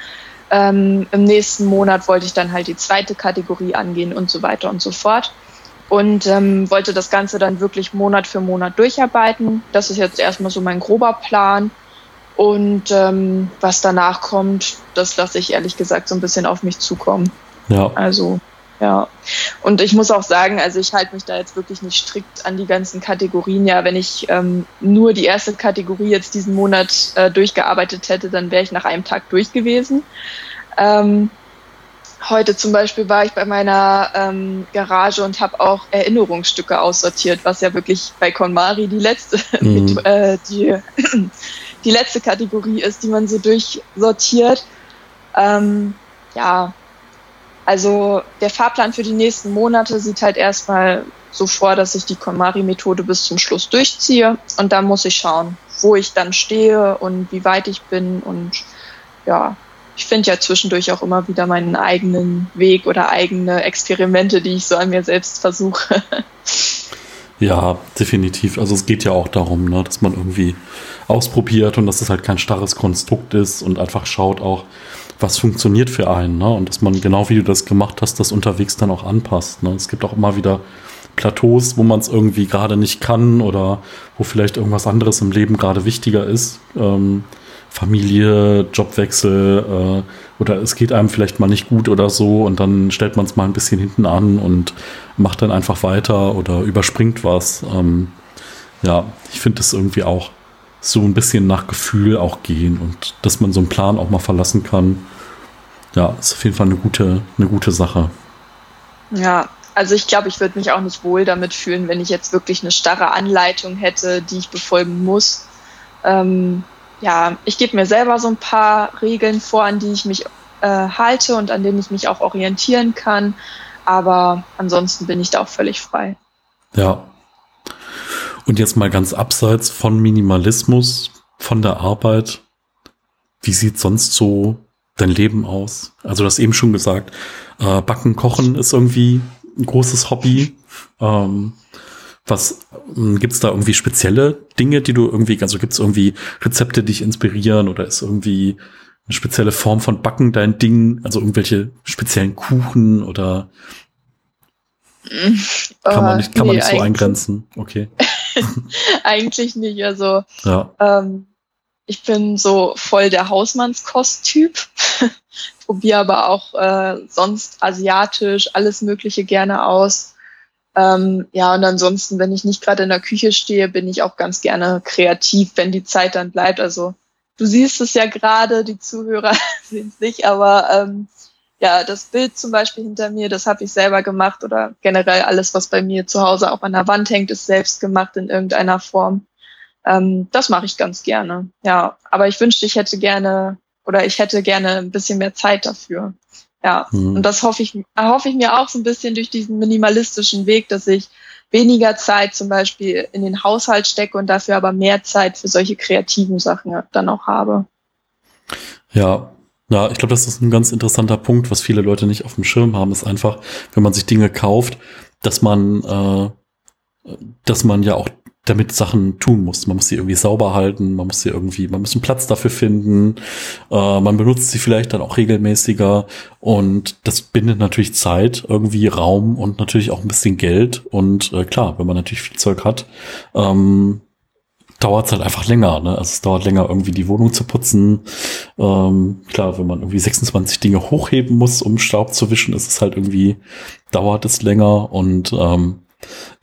Ähm, Im nächsten Monat wollte ich dann halt die zweite Kategorie angehen und so weiter und so fort. Und ähm, wollte das Ganze dann wirklich Monat für Monat durcharbeiten. Das ist jetzt erstmal so mein grober Plan. Und ähm, was danach kommt, das lasse ich ehrlich gesagt so ein bisschen auf mich zukommen. Ja. Also, ja. Und ich muss auch sagen, also ich halte mich da jetzt wirklich nicht strikt an die ganzen Kategorien. Ja, wenn ich ähm, nur die erste Kategorie jetzt diesen Monat äh, durchgearbeitet hätte, dann wäre ich nach einem Tag durch gewesen. Ähm, heute zum Beispiel war ich bei meiner ähm, Garage und habe auch Erinnerungsstücke aussortiert, was ja wirklich bei KonMari die letzte, mhm. mit, äh, die die letzte Kategorie ist, die man so durchsortiert. Ähm, ja, also der Fahrplan für die nächsten Monate sieht halt erstmal so vor, dass ich die KonMari-Methode bis zum Schluss durchziehe und dann muss ich schauen, wo ich dann stehe und wie weit ich bin und ja, ich finde ja zwischendurch auch immer wieder meinen eigenen Weg oder eigene Experimente, die ich so an mir selbst versuche. Ja, definitiv. Also es geht ja auch darum, ne, dass man irgendwie ausprobiert und dass es halt kein starres Konstrukt ist und einfach schaut auch, was funktioniert für einen. Ne? Und dass man genau wie du das gemacht hast, das unterwegs dann auch anpasst. Ne? Es gibt auch immer wieder Plateaus, wo man es irgendwie gerade nicht kann oder wo vielleicht irgendwas anderes im Leben gerade wichtiger ist. Ähm, Familie, Jobwechsel äh, oder es geht einem vielleicht mal nicht gut oder so und dann stellt man es mal ein bisschen hinten an und macht dann einfach weiter oder überspringt was. Ähm, ja, ich finde das irgendwie auch so ein bisschen nach Gefühl auch gehen und dass man so einen Plan auch mal verlassen kann. Ja, ist auf jeden Fall eine gute, eine gute Sache. Ja, also ich glaube, ich würde mich auch nicht wohl damit fühlen, wenn ich jetzt wirklich eine starre Anleitung hätte, die ich befolgen muss. Ähm, ja, ich gebe mir selber so ein paar Regeln vor, an die ich mich äh, halte und an denen ich mich auch orientieren kann. Aber ansonsten bin ich da auch völlig frei. Ja. Und jetzt mal ganz abseits von Minimalismus, von der Arbeit. Wie sieht sonst so dein Leben aus? Also du hast eben schon gesagt, äh, Backen, Kochen ist irgendwie ein großes Hobby. Ähm, was hm, gibt's da irgendwie spezielle Dinge, die du irgendwie, also gibt's irgendwie Rezepte, die dich inspirieren oder ist irgendwie eine spezielle Form von Backen dein Ding? Also irgendwelche speziellen Kuchen oder kann man nicht, kann nee, man nicht so eingrenzen? Okay. eigentlich nicht. Also ja. ähm, ich bin so voll der Hausmannskost-Typ. Probiere aber auch äh, sonst asiatisch alles Mögliche gerne aus. Ähm, ja, und ansonsten, wenn ich nicht gerade in der Küche stehe, bin ich auch ganz gerne kreativ, wenn die Zeit dann bleibt. Also du siehst es ja gerade, die Zuhörer sehen es nicht, aber ähm, ja, das Bild zum Beispiel hinter mir, das habe ich selber gemacht oder generell alles, was bei mir zu Hause auch an der Wand hängt, ist selbst gemacht in irgendeiner Form. Ähm, das mache ich ganz gerne. Ja, aber ich wünschte, ich hätte gerne oder ich hätte gerne ein bisschen mehr Zeit dafür. Ja, mhm. und das hoffe ich, erhoffe ich mir auch so ein bisschen durch diesen minimalistischen Weg, dass ich weniger Zeit zum Beispiel in den Haushalt stecke und dafür aber mehr Zeit für solche kreativen Sachen dann auch habe. Ja, ja, ich glaube, das ist ein ganz interessanter Punkt, was viele Leute nicht auf dem Schirm haben, ist einfach, wenn man sich Dinge kauft, dass man, äh, dass man ja auch damit Sachen tun muss. Man muss sie irgendwie sauber halten, man muss sie irgendwie, man muss einen Platz dafür finden, äh, man benutzt sie vielleicht dann auch regelmäßiger und das bindet natürlich Zeit, irgendwie Raum und natürlich auch ein bisschen Geld und äh, klar, wenn man natürlich viel Zeug hat, ähm, dauert es halt einfach länger. Ne? Also es dauert länger, irgendwie die Wohnung zu putzen. Ähm, klar, wenn man irgendwie 26 Dinge hochheben muss, um Staub zu wischen, ist es halt irgendwie, dauert es länger und ähm,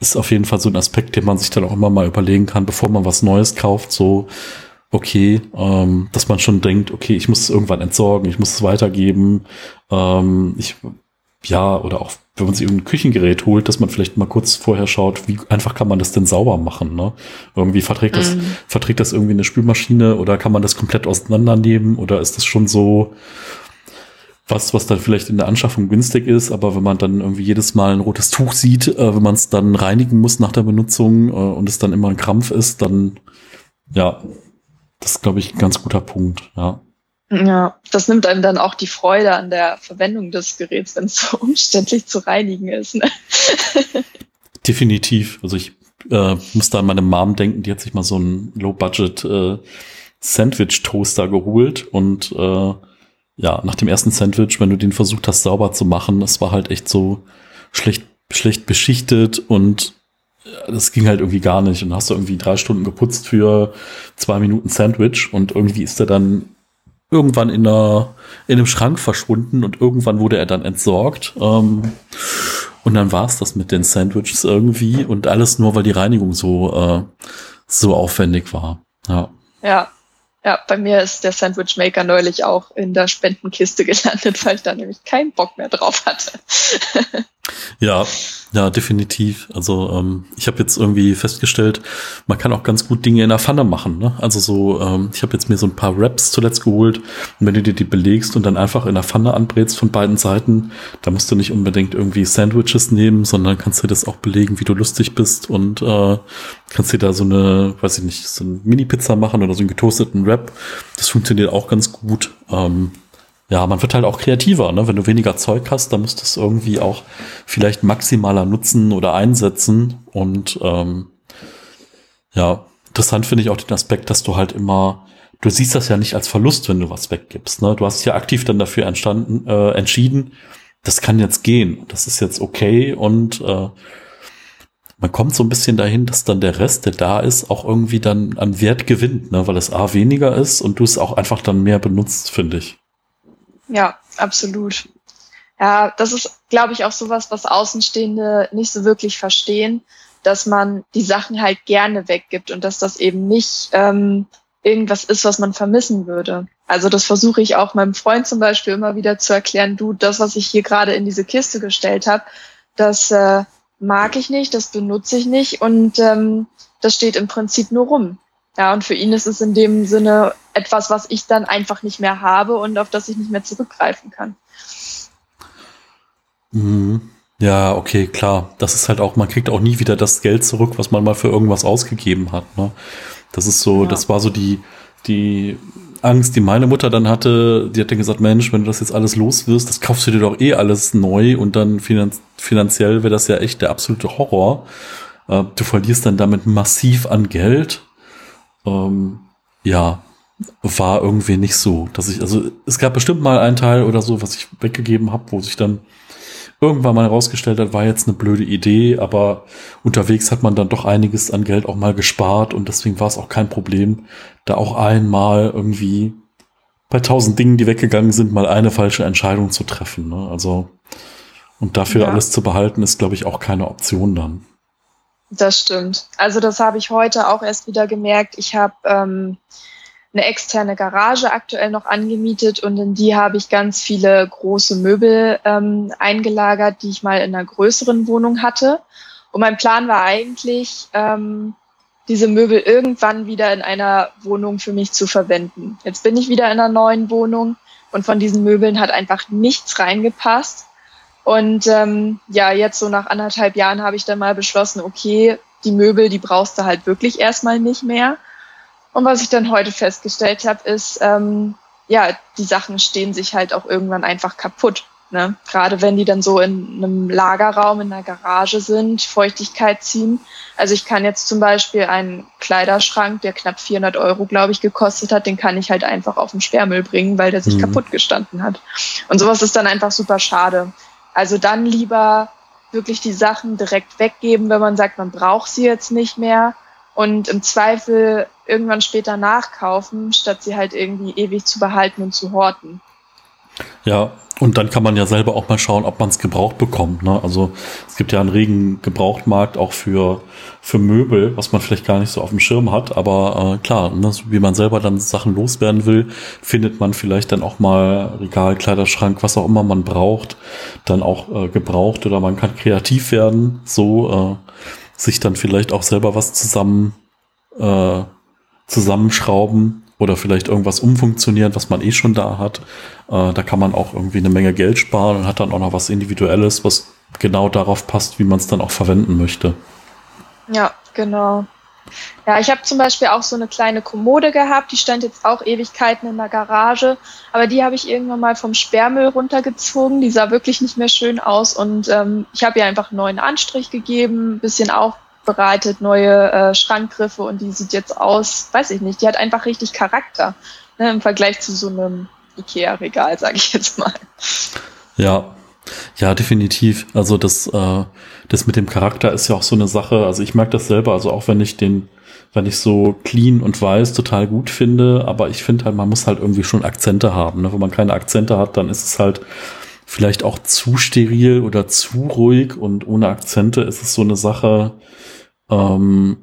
ist auf jeden Fall so ein Aspekt, den man sich dann auch immer mal überlegen kann, bevor man was Neues kauft, so okay, ähm, dass man schon denkt, okay, ich muss es irgendwann entsorgen, ich muss es weitergeben, ähm, ich ja, oder auch wenn man sich irgendein Küchengerät holt, dass man vielleicht mal kurz vorher schaut, wie einfach kann man das denn sauber machen, ne? Irgendwie verträgt das, mhm. verträgt das irgendwie eine Spülmaschine oder kann man das komplett auseinandernehmen oder ist das schon so, was, was dann vielleicht in der Anschaffung günstig ist, aber wenn man dann irgendwie jedes Mal ein rotes Tuch sieht, äh, wenn man es dann reinigen muss nach der Benutzung äh, und es dann immer ein Krampf ist, dann ja, das ist, glaube ich, ein ganz guter Punkt, ja. Ja, das nimmt einem dann auch die Freude an der Verwendung des Geräts, wenn es so umständlich zu reinigen ist. Ne? Definitiv. Also ich äh, muss da an meine Mom denken, die hat sich mal so einen Low-Budget äh, geholt und äh, ja, nach dem ersten Sandwich, wenn du den versucht hast sauber zu machen, das war halt echt so schlecht, schlecht beschichtet und äh, das ging halt irgendwie gar nicht. Und hast du irgendwie drei Stunden geputzt für zwei Minuten Sandwich und irgendwie ist er dann irgendwann in, einer, in einem Schrank verschwunden und irgendwann wurde er dann entsorgt. Ähm, und dann war es das mit den Sandwiches irgendwie und alles nur, weil die Reinigung so, äh, so aufwendig war. Ja. Ja. Ja, bei mir ist der Sandwich Maker neulich auch in der Spendenkiste gelandet, weil ich da nämlich keinen Bock mehr drauf hatte. Ja, ja, definitiv. Also ähm, ich habe jetzt irgendwie festgestellt, man kann auch ganz gut Dinge in der Pfanne machen. Ne? Also so, ähm, ich habe jetzt mir so ein paar Wraps zuletzt geholt und wenn du dir die belegst und dann einfach in der Pfanne anbrätst von beiden Seiten, da musst du nicht unbedingt irgendwie Sandwiches nehmen, sondern kannst du das auch belegen, wie du lustig bist und äh, kannst dir da so eine, weiß ich nicht, so eine Mini-Pizza machen oder so einen getoasteten Wrap. Das funktioniert auch ganz gut. Ähm, ja, man wird halt auch kreativer, ne? Wenn du weniger Zeug hast, dann musst du es irgendwie auch vielleicht maximaler nutzen oder einsetzen. Und ähm, ja, interessant finde ich auch den Aspekt, dass du halt immer, du siehst das ja nicht als Verlust, wenn du was weggibst. Ne? Du hast ja aktiv dann dafür entstanden, äh, entschieden, das kann jetzt gehen, das ist jetzt okay und äh, man kommt so ein bisschen dahin, dass dann der Rest, der da ist, auch irgendwie dann an Wert gewinnt, ne? weil es A weniger ist und du es auch einfach dann mehr benutzt, finde ich. Ja, absolut. Ja, das ist, glaube ich, auch sowas, was Außenstehende nicht so wirklich verstehen, dass man die Sachen halt gerne weggibt und dass das eben nicht ähm, irgendwas ist, was man vermissen würde. Also das versuche ich auch meinem Freund zum Beispiel immer wieder zu erklären, du, das, was ich hier gerade in diese Kiste gestellt habe, das äh, mag ich nicht, das benutze ich nicht und ähm, das steht im Prinzip nur rum. Ja, und für ihn ist es in dem Sinne etwas, was ich dann einfach nicht mehr habe und auf das ich nicht mehr zurückgreifen kann. Mhm. Ja, okay, klar. Das ist halt auch, man kriegt auch nie wieder das Geld zurück, was man mal für irgendwas ausgegeben hat. Ne? Das ist so, ja. das war so die, die Angst, die meine Mutter dann hatte. Die hat dann gesagt, Mensch, wenn du das jetzt alles los wirst, das kaufst du dir doch eh alles neu und dann finanz finanziell wäre das ja echt der absolute Horror. Äh, du verlierst dann damit massiv an Geld ähm, ja, war irgendwie nicht so, dass ich, also es gab bestimmt mal einen Teil oder so, was ich weggegeben habe, wo sich dann irgendwann mal herausgestellt hat, war jetzt eine blöde Idee, aber unterwegs hat man dann doch einiges an Geld auch mal gespart und deswegen war es auch kein Problem, da auch einmal irgendwie bei tausend Dingen, die weggegangen sind, mal eine falsche Entscheidung zu treffen. Ne? Also und dafür ja. alles zu behalten, ist, glaube ich, auch keine Option dann. Das stimmt. Also das habe ich heute auch erst wieder gemerkt. Ich habe ähm, eine externe Garage aktuell noch angemietet und in die habe ich ganz viele große Möbel ähm, eingelagert, die ich mal in einer größeren Wohnung hatte. Und mein Plan war eigentlich, ähm, diese Möbel irgendwann wieder in einer Wohnung für mich zu verwenden. Jetzt bin ich wieder in einer neuen Wohnung und von diesen Möbeln hat einfach nichts reingepasst. Und ähm, ja, jetzt so nach anderthalb Jahren habe ich dann mal beschlossen, okay, die Möbel, die brauchst du halt wirklich erstmal nicht mehr. Und was ich dann heute festgestellt habe, ist, ähm, ja, die Sachen stehen sich halt auch irgendwann einfach kaputt. Ne? Gerade wenn die dann so in einem Lagerraum, in einer Garage sind, Feuchtigkeit ziehen. Also ich kann jetzt zum Beispiel einen Kleiderschrank, der knapp 400 Euro, glaube ich, gekostet hat, den kann ich halt einfach auf den Sperrmüll bringen, weil der sich mhm. kaputt gestanden hat. Und sowas ist dann einfach super schade. Also dann lieber wirklich die Sachen direkt weggeben, wenn man sagt, man braucht sie jetzt nicht mehr und im Zweifel irgendwann später nachkaufen, statt sie halt irgendwie ewig zu behalten und zu horten. Ja, und dann kann man ja selber auch mal schauen, ob man es gebraucht bekommt. Ne? Also es gibt ja einen regen Gebrauchtmarkt auch für, für Möbel, was man vielleicht gar nicht so auf dem Schirm hat. Aber äh, klar, ne, so wie man selber dann Sachen loswerden will, findet man vielleicht dann auch mal Regal, Kleiderschrank, was auch immer man braucht, dann auch äh, gebraucht oder man kann kreativ werden, so äh, sich dann vielleicht auch selber was zusammen äh, zusammenschrauben oder vielleicht irgendwas umfunktionieren, was man eh schon da hat. Äh, da kann man auch irgendwie eine Menge Geld sparen und hat dann auch noch was Individuelles, was genau darauf passt, wie man es dann auch verwenden möchte. Ja, genau. Ja, ich habe zum Beispiel auch so eine kleine Kommode gehabt, die stand jetzt auch Ewigkeiten in der Garage, aber die habe ich irgendwann mal vom Sperrmüll runtergezogen. Die sah wirklich nicht mehr schön aus und ähm, ich habe ihr einfach einen neuen Anstrich gegeben, ein bisschen aufbereitet, neue äh, Schrankgriffe und die sieht jetzt aus, weiß ich nicht, die hat einfach richtig Charakter ne, im Vergleich zu so einem Ikea-Regal, sage ich jetzt mal. Ja, ja, definitiv. Also das, äh, das mit dem Charakter ist ja auch so eine Sache. Also ich merke das selber. Also auch wenn ich den, wenn ich so clean und weiß total gut finde, aber ich finde halt, man muss halt irgendwie schon Akzente haben. Ne? Wenn man keine Akzente hat, dann ist es halt vielleicht auch zu steril oder zu ruhig und ohne Akzente ist es so eine Sache. Ähm,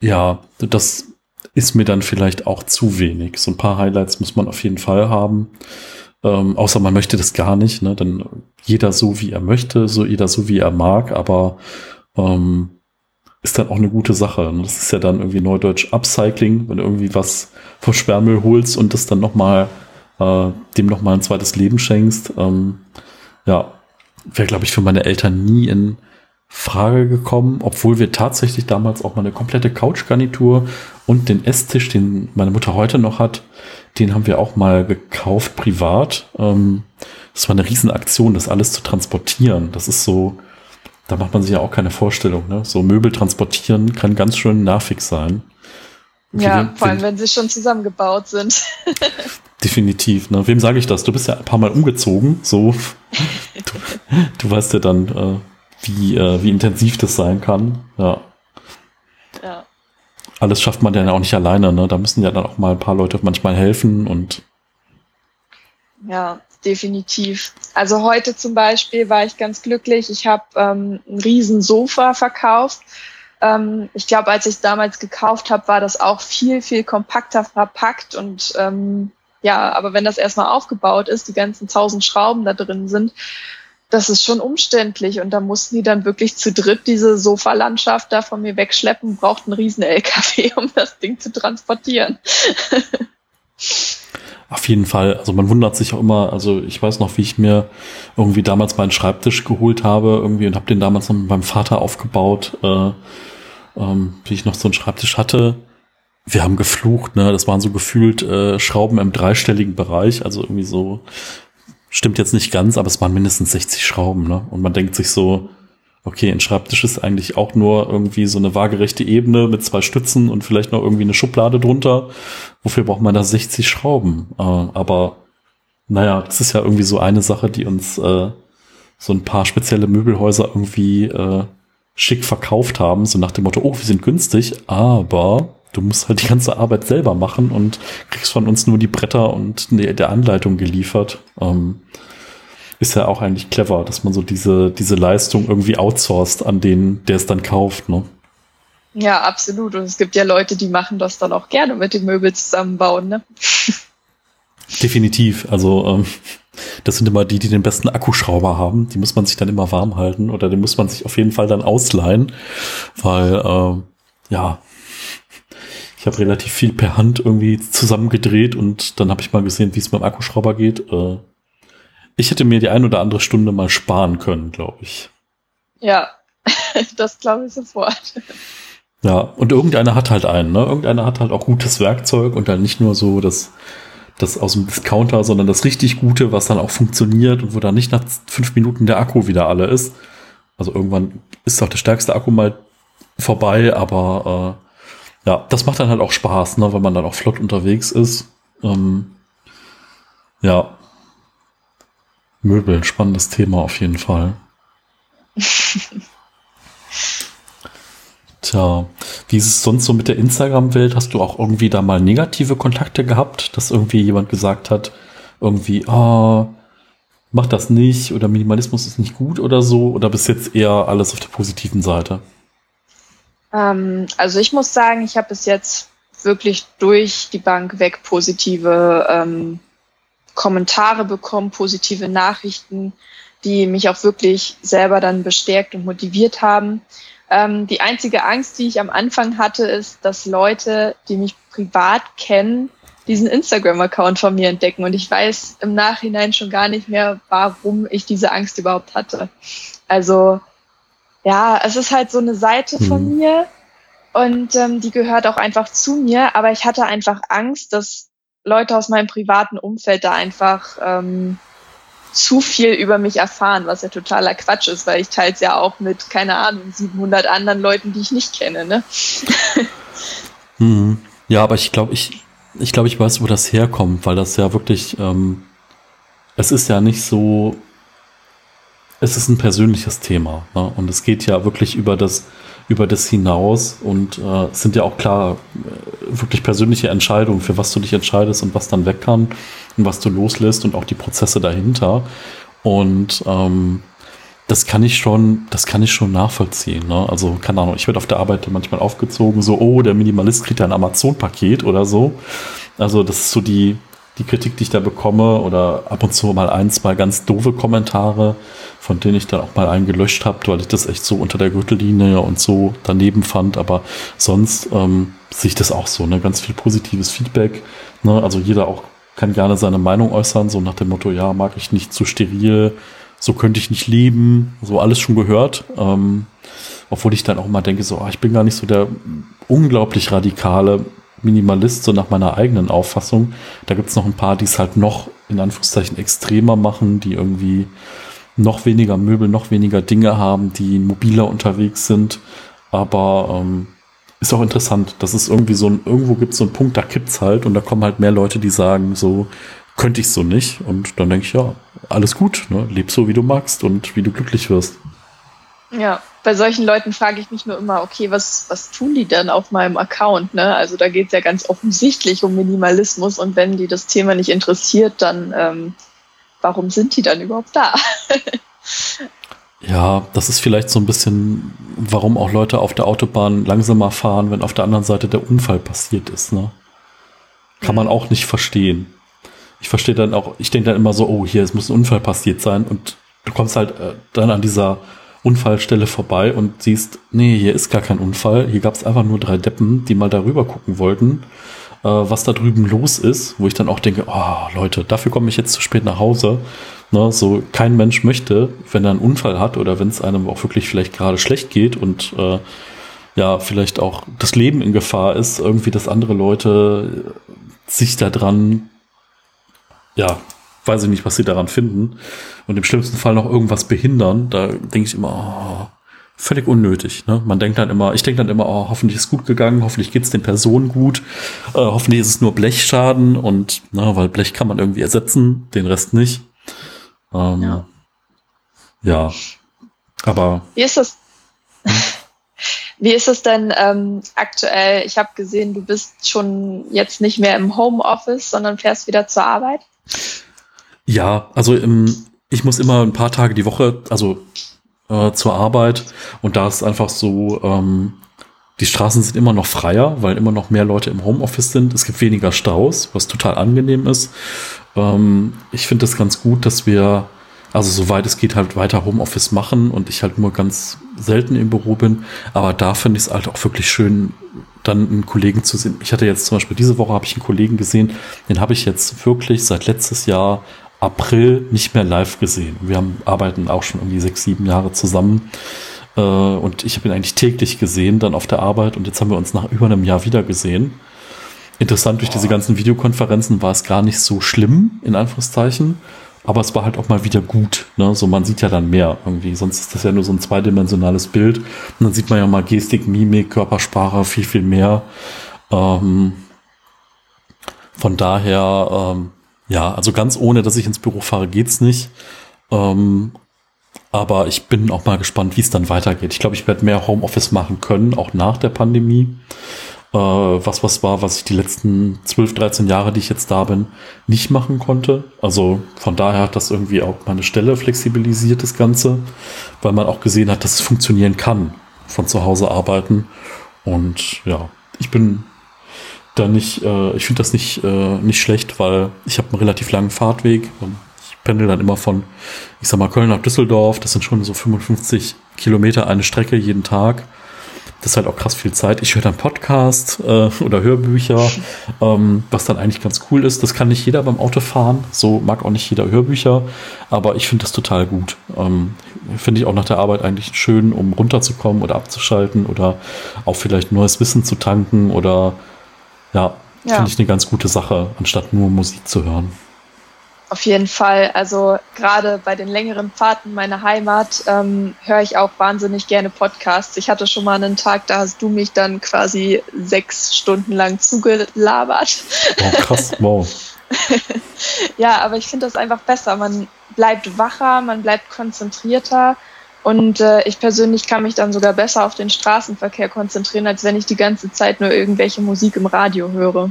ja, das ist mir dann vielleicht auch zu wenig. So ein paar Highlights muss man auf jeden Fall haben. Ähm, außer man möchte das gar nicht, ne? Dann jeder so wie er möchte, so jeder so wie er mag, aber ähm, ist dann auch eine gute Sache. Ne? Das ist ja dann irgendwie Neudeutsch Upcycling, wenn du irgendwie was vom Sperrmüll holst und das dann nochmal äh, dem nochmal ein zweites Leben schenkst. Ähm, ja, wäre, glaube ich, für meine Eltern nie in Frage gekommen, obwohl wir tatsächlich damals auch mal eine komplette Couchgarnitur und den Esstisch, den meine Mutter heute noch hat, den haben wir auch mal gekauft privat. Ähm, das war eine Riesenaktion, das alles zu transportieren. Das ist so, da macht man sich ja auch keine Vorstellung. Ne? So Möbel transportieren kann ganz schön nervig sein. Ja, wem, vor allem, wenn sie schon zusammengebaut sind. definitiv. Ne? Wem sage ich das? Du bist ja ein paar Mal umgezogen. So, du, du weißt ja dann, äh, wie, äh, wie intensiv das sein kann. Ja. Ja alles schafft man ja auch nicht alleine, ne? Da müssen ja dann auch mal ein paar Leute manchmal helfen und ja, definitiv. Also heute zum Beispiel war ich ganz glücklich. Ich habe ähm, ein riesen Sofa verkauft. Ähm, ich glaube, als ich es damals gekauft habe, war das auch viel, viel kompakter verpackt und ähm, ja, aber wenn das erstmal aufgebaut ist, die ganzen tausend Schrauben da drin sind, das ist schon umständlich. Und da mussten die dann wirklich zu dritt diese Sofalandschaft da von mir wegschleppen, braucht einen riesen LKW, um das Ding zu transportieren. Auf jeden Fall. Also man wundert sich auch immer, also ich weiß noch, wie ich mir irgendwie damals meinen Schreibtisch geholt habe irgendwie und habe den damals noch mit meinem Vater aufgebaut, äh, ähm, wie ich noch so einen Schreibtisch hatte. Wir haben geflucht, ne? Das waren so gefühlt äh, Schrauben im dreistelligen Bereich, also irgendwie so Stimmt jetzt nicht ganz, aber es waren mindestens 60 Schrauben, ne? Und man denkt sich so, okay, ein Schreibtisch ist eigentlich auch nur irgendwie so eine waagerechte Ebene mit zwei Stützen und vielleicht noch irgendwie eine Schublade drunter. Wofür braucht man da 60 Schrauben? Äh, aber naja, das ist ja irgendwie so eine Sache, die uns äh, so ein paar spezielle Möbelhäuser irgendwie äh, schick verkauft haben, so nach dem Motto, oh, wir sind günstig, aber du musst halt die ganze Arbeit selber machen und kriegst von uns nur die Bretter und der Anleitung geliefert. Ähm, ist ja auch eigentlich clever, dass man so diese, diese Leistung irgendwie outsourced an den, der es dann kauft, ne? Ja, absolut. Und es gibt ja Leute, die machen das dann auch gerne mit den Möbel zusammenbauen, ne? Definitiv. Also ähm, das sind immer die, die den besten Akkuschrauber haben. Die muss man sich dann immer warm halten oder den muss man sich auf jeden Fall dann ausleihen, weil äh, ja, ich habe relativ viel per Hand irgendwie zusammengedreht und dann habe ich mal gesehen, wie es beim Akkuschrauber geht. Äh, ich hätte mir die ein oder andere Stunde mal sparen können, glaube ich. Ja, das glaube ich sofort. Ja, und irgendeiner hat halt einen, ne? Irgendeiner hat halt auch gutes Werkzeug und dann nicht nur so das, das aus dem Discounter, sondern das richtig Gute, was dann auch funktioniert und wo dann nicht nach fünf Minuten der Akku wieder alle ist. Also irgendwann ist auch der stärkste Akku mal vorbei, aber äh, ja, das macht dann halt auch Spaß, ne, weil man dann auch flott unterwegs ist. Ähm, ja. Möbel, spannendes Thema auf jeden Fall. Tja, wie ist es sonst so mit der Instagram-Welt? Hast du auch irgendwie da mal negative Kontakte gehabt, dass irgendwie jemand gesagt hat, irgendwie, ah, mach das nicht oder Minimalismus ist nicht gut oder so? Oder bis jetzt eher alles auf der positiven Seite? Ähm, also ich muss sagen, ich habe bis jetzt wirklich durch die Bank weg positive ähm, Kommentare bekommen, positive Nachrichten, die mich auch wirklich selber dann bestärkt und motiviert haben. Ähm, die einzige Angst, die ich am Anfang hatte, ist, dass Leute, die mich privat kennen, diesen Instagram-Account von mir entdecken. Und ich weiß im Nachhinein schon gar nicht mehr, warum ich diese Angst überhaupt hatte. Also ja, es ist halt so eine Seite von hm. mir, Und ähm, die gehört auch einfach zu mir, aber ich hatte einfach Angst, dass Leute aus meinem privaten Umfeld da einfach ähm, zu viel über mich erfahren, was ja totaler Quatsch ist, weil ich teile es ja auch mit, keine Ahnung, 700 anderen Leuten, die ich nicht kenne. Ne? hm. Ja, aber ich glaube, ich, ich glaube, ich weiß, wo das herkommt, weil das ja wirklich, ähm, es ist ja nicht so, es ist ein persönliches Thema. Ne? Und es geht ja wirklich über das, über das hinaus und äh, es sind ja auch klar äh, wirklich persönliche Entscheidungen, für was du dich entscheidest und was dann weg kann und was du loslässt und auch die Prozesse dahinter. Und ähm, das kann ich schon, das kann ich schon nachvollziehen. Ne? Also, keine Ahnung, ich werde auf der Arbeit manchmal aufgezogen, so, oh, der Minimalist kriegt ja ein Amazon-Paket oder so. Also, das ist so die, die Kritik, die ich da bekomme, oder ab und zu mal ein, zwei ganz doofe Kommentare, von denen ich dann auch mal einen gelöscht habe, weil ich das echt so unter der Gürtellinie und so daneben fand. Aber sonst ähm, sehe ich das auch so, ne? Ganz viel positives Feedback. Ne? Also jeder auch kann gerne seine Meinung äußern, so nach dem Motto, ja, mag ich nicht zu steril, so könnte ich nicht leben, so alles schon gehört. Ähm, obwohl ich dann auch mal denke, so, ah, ich bin gar nicht so der unglaublich radikale Minimalist, so nach meiner eigenen Auffassung. Da gibt es noch ein paar, die es halt noch in Anführungszeichen extremer machen, die irgendwie noch weniger Möbel, noch weniger Dinge haben, die mobiler unterwegs sind. Aber ähm, ist auch interessant, dass es irgendwie so ein, irgendwo gibt so einen Punkt, da kippt's halt und da kommen halt mehr Leute, die sagen, so könnte ich so nicht. Und dann denke ich, ja, alles gut, ne? leb so, wie du magst und wie du glücklich wirst. Ja, bei solchen Leuten frage ich mich nur immer, okay, was, was tun die denn auf meinem Account? Ne? Also da geht es ja ganz offensichtlich um Minimalismus und wenn die das Thema nicht interessiert, dann ähm, warum sind die dann überhaupt da? ja, das ist vielleicht so ein bisschen, warum auch Leute auf der Autobahn langsamer fahren, wenn auf der anderen Seite der Unfall passiert ist. Ne? Kann man mhm. auch nicht verstehen. Ich verstehe dann auch, ich denke dann immer so, oh, hier, es muss ein Unfall passiert sein und du kommst halt äh, dann an dieser Unfallstelle vorbei und siehst, nee, hier ist gar kein Unfall. Hier gab es einfach nur drei Deppen, die mal darüber gucken wollten, äh, was da drüben los ist, wo ich dann auch denke, oh Leute, dafür komme ich jetzt zu spät nach Hause. Ne, so kein Mensch möchte, wenn er einen Unfall hat oder wenn es einem auch wirklich vielleicht gerade schlecht geht und äh, ja, vielleicht auch das Leben in Gefahr ist, irgendwie, dass andere Leute sich da dran ja, weiß ich nicht, was sie daran finden und im schlimmsten Fall noch irgendwas behindern, da denke ich immer, oh, völlig unnötig. Ne? Man denkt dann immer, ich denke dann immer, oh, hoffentlich ist gut gegangen, hoffentlich geht es den Personen gut, äh, hoffentlich ist es nur Blechschaden und na, weil Blech kann man irgendwie ersetzen, den Rest nicht. Ähm, ja. ja, aber. Wie ist das? Wie ist es denn ähm, aktuell? Ich habe gesehen, du bist schon jetzt nicht mehr im Homeoffice, sondern fährst wieder zur Arbeit. Ja, also im, ich muss immer ein paar Tage die Woche, also äh, zur Arbeit und da ist einfach so, ähm, die Straßen sind immer noch freier, weil immer noch mehr Leute im Homeoffice sind. Es gibt weniger Staus, was total angenehm ist. Ähm, ich finde es ganz gut, dass wir, also soweit es geht, halt weiter Homeoffice machen und ich halt nur ganz selten im Büro bin. Aber da finde ich es halt auch wirklich schön, dann einen Kollegen zu sehen. Ich hatte jetzt zum Beispiel diese Woche habe ich einen Kollegen gesehen, den habe ich jetzt wirklich seit letztes Jahr April nicht mehr live gesehen. Wir haben, arbeiten auch schon irgendwie sechs, sieben Jahre zusammen. Äh, und ich habe ihn eigentlich täglich gesehen, dann auf der Arbeit. Und jetzt haben wir uns nach über einem Jahr wieder gesehen. Interessant, durch diese ganzen Videokonferenzen war es gar nicht so schlimm, in Anführungszeichen. Aber es war halt auch mal wieder gut. Ne? So, man sieht ja dann mehr irgendwie. Sonst ist das ja nur so ein zweidimensionales Bild. Und dann sieht man ja mal Gestik, Mimik, Körpersprache, viel, viel mehr. Ähm, von daher, ähm, ja, also ganz ohne, dass ich ins Büro fahre, geht's nicht. Ähm, aber ich bin auch mal gespannt, wie es dann weitergeht. Ich glaube, ich werde mehr Homeoffice machen können, auch nach der Pandemie äh, was was war, was ich die letzten 12, 13 Jahre, die ich jetzt da bin, nicht machen konnte. Also von daher hat das irgendwie auch meine Stelle flexibilisiert, das Ganze, weil man auch gesehen hat, dass es funktionieren kann, von zu Hause arbeiten. Und ja, ich bin da nicht, äh, ich finde das nicht, äh, nicht schlecht, weil ich habe einen relativ langen Fahrtweg. Ich pendel dann immer von, ich sag mal, Köln nach Düsseldorf. Das sind schon so 55 Kilometer eine Strecke jeden Tag. das ist halt auch krass viel Zeit. Ich höre dann Podcast äh, oder Hörbücher, ähm, was dann eigentlich ganz cool ist. Das kann nicht jeder beim Autofahren. So mag auch nicht jeder Hörbücher, aber ich finde das total gut. Ähm, finde ich auch nach der Arbeit eigentlich schön, um runterzukommen oder abzuschalten oder auch vielleicht neues Wissen zu tanken oder ja, ja. finde ich eine ganz gute Sache, anstatt nur Musik zu hören. Auf jeden Fall. Also gerade bei den längeren Fahrten meiner Heimat ähm, höre ich auch wahnsinnig gerne Podcasts. Ich hatte schon mal einen Tag, da hast du mich dann quasi sechs Stunden lang zugelabert. Oh, krass, wow. ja, aber ich finde das einfach besser. Man bleibt wacher, man bleibt konzentrierter. Und äh, ich persönlich kann mich dann sogar besser auf den Straßenverkehr konzentrieren, als wenn ich die ganze Zeit nur irgendwelche Musik im Radio höre.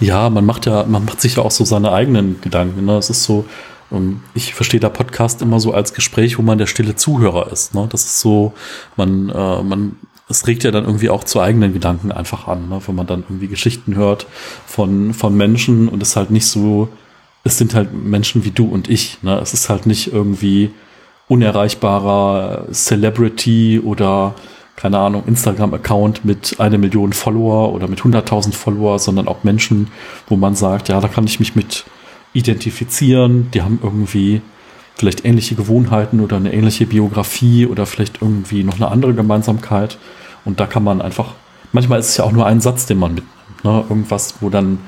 Ja, man macht ja, man macht sich ja auch so seine eigenen Gedanken. Ne? Es ist so, ähm, ich verstehe da Podcast immer so als Gespräch, wo man der stille Zuhörer ist. Ne? Das ist so, man, äh, man, es regt ja dann irgendwie auch zu eigenen Gedanken einfach an, ne? wenn man dann irgendwie Geschichten hört von, von Menschen und es halt nicht so, es sind halt Menschen wie du und ich. Ne? Es ist halt nicht irgendwie unerreichbarer Celebrity oder keine Ahnung, Instagram-Account mit einer Million Follower oder mit 100.000 Follower, sondern auch Menschen, wo man sagt, ja, da kann ich mich mit identifizieren, die haben irgendwie vielleicht ähnliche Gewohnheiten oder eine ähnliche Biografie oder vielleicht irgendwie noch eine andere Gemeinsamkeit. Und da kann man einfach, manchmal ist es ja auch nur ein Satz, den man mitnimmt, ne? irgendwas, wo dann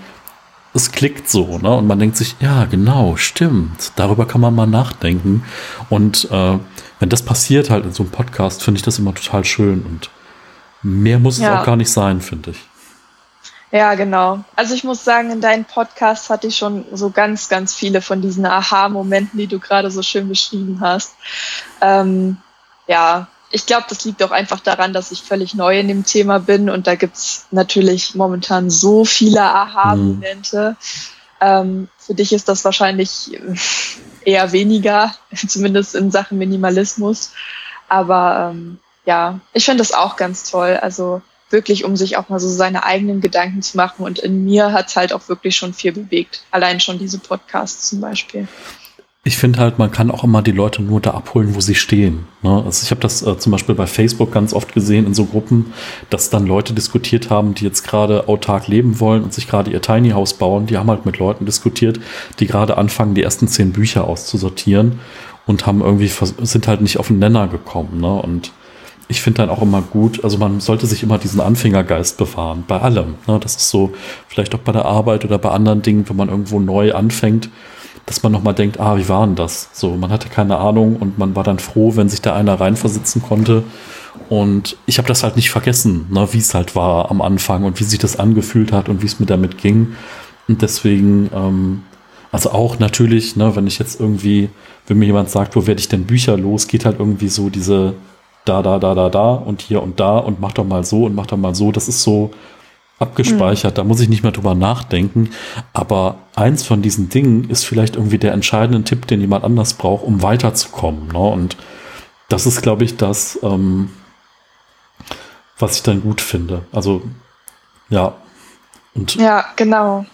es klickt so, ne? Und man denkt sich, ja, genau, stimmt. Darüber kann man mal nachdenken. Und äh, wenn das passiert halt in so einem Podcast, finde ich das immer total schön. Und mehr muss ja. es auch gar nicht sein, finde ich. Ja, genau. Also ich muss sagen, in deinem Podcast hatte ich schon so ganz, ganz viele von diesen Aha-Momenten, die du gerade so schön beschrieben hast. Ähm, ja, ich glaube, das liegt auch einfach daran, dass ich völlig neu in dem Thema bin und da gibt's natürlich momentan so viele Aha-Momente. Mhm. Ähm, für dich ist das wahrscheinlich eher weniger, zumindest in Sachen Minimalismus. Aber ähm, ja, ich finde das auch ganz toll. Also wirklich, um sich auch mal so seine eigenen Gedanken zu machen. Und in mir hat's halt auch wirklich schon viel bewegt. Allein schon diese Podcasts zum Beispiel ich finde halt, man kann auch immer die Leute nur da abholen, wo sie stehen. Ne? Also ich habe das äh, zum Beispiel bei Facebook ganz oft gesehen in so Gruppen, dass dann Leute diskutiert haben, die jetzt gerade autark leben wollen und sich gerade ihr Tiny House bauen. Die haben halt mit Leuten diskutiert, die gerade anfangen, die ersten zehn Bücher auszusortieren und haben irgendwie sind halt nicht auf den Nenner gekommen. Ne? Und ich finde dann auch immer gut, also man sollte sich immer diesen Anfängergeist bewahren, bei allem. Ne? Das ist so, vielleicht auch bei der Arbeit oder bei anderen Dingen, wenn man irgendwo neu anfängt dass man nochmal denkt, ah, wie war denn das? So, man hatte keine Ahnung und man war dann froh, wenn sich da einer reinversitzen konnte. Und ich habe das halt nicht vergessen, ne, wie es halt war am Anfang und wie sich das angefühlt hat und wie es mir damit ging. Und deswegen, ähm, also auch natürlich, ne, wenn ich jetzt irgendwie, wenn mir jemand sagt, wo werde ich denn Bücher los, geht halt irgendwie so diese da, da, da, da, da und hier und da und mach doch mal so und mach doch mal so. Das ist so, abgespeichert, mhm. da muss ich nicht mehr drüber nachdenken. Aber eins von diesen Dingen ist vielleicht irgendwie der entscheidende Tipp, den jemand anders braucht, um weiterzukommen. Ne? Und das ist, glaube ich, das, ähm, was ich dann gut finde. Also, ja. Und ja, genau.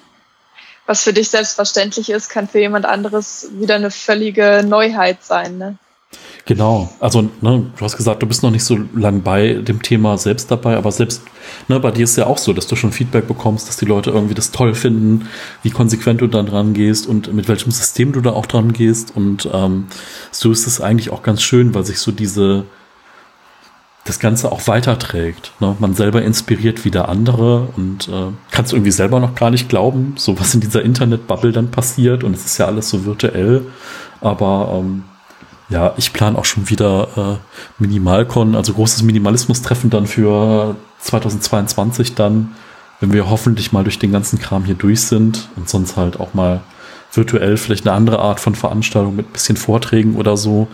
Was für dich selbstverständlich ist, kann für jemand anderes wieder eine völlige Neuheit sein. Ne? Genau, also ne, du hast gesagt, du bist noch nicht so lang bei dem Thema selbst dabei, aber selbst ne, bei dir ist ja auch so, dass du schon Feedback bekommst, dass die Leute irgendwie das toll finden, wie konsequent du dann dran gehst und mit welchem System du da auch dran gehst. Und ähm, so ist es eigentlich auch ganz schön, weil sich so diese das Ganze auch weiterträgt. Ne? Man selber inspiriert wieder andere und äh, kannst irgendwie selber noch gar nicht glauben, so was in dieser Internetbubble dann passiert und es ist ja alles so virtuell. Aber ähm, ja, ich plane auch schon wieder äh, Minimalcon, also großes Minimalismus-Treffen dann für 2022 dann, wenn wir hoffentlich mal durch den ganzen Kram hier durch sind und sonst halt auch mal virtuell vielleicht eine andere Art von Veranstaltung mit ein bisschen Vorträgen oder so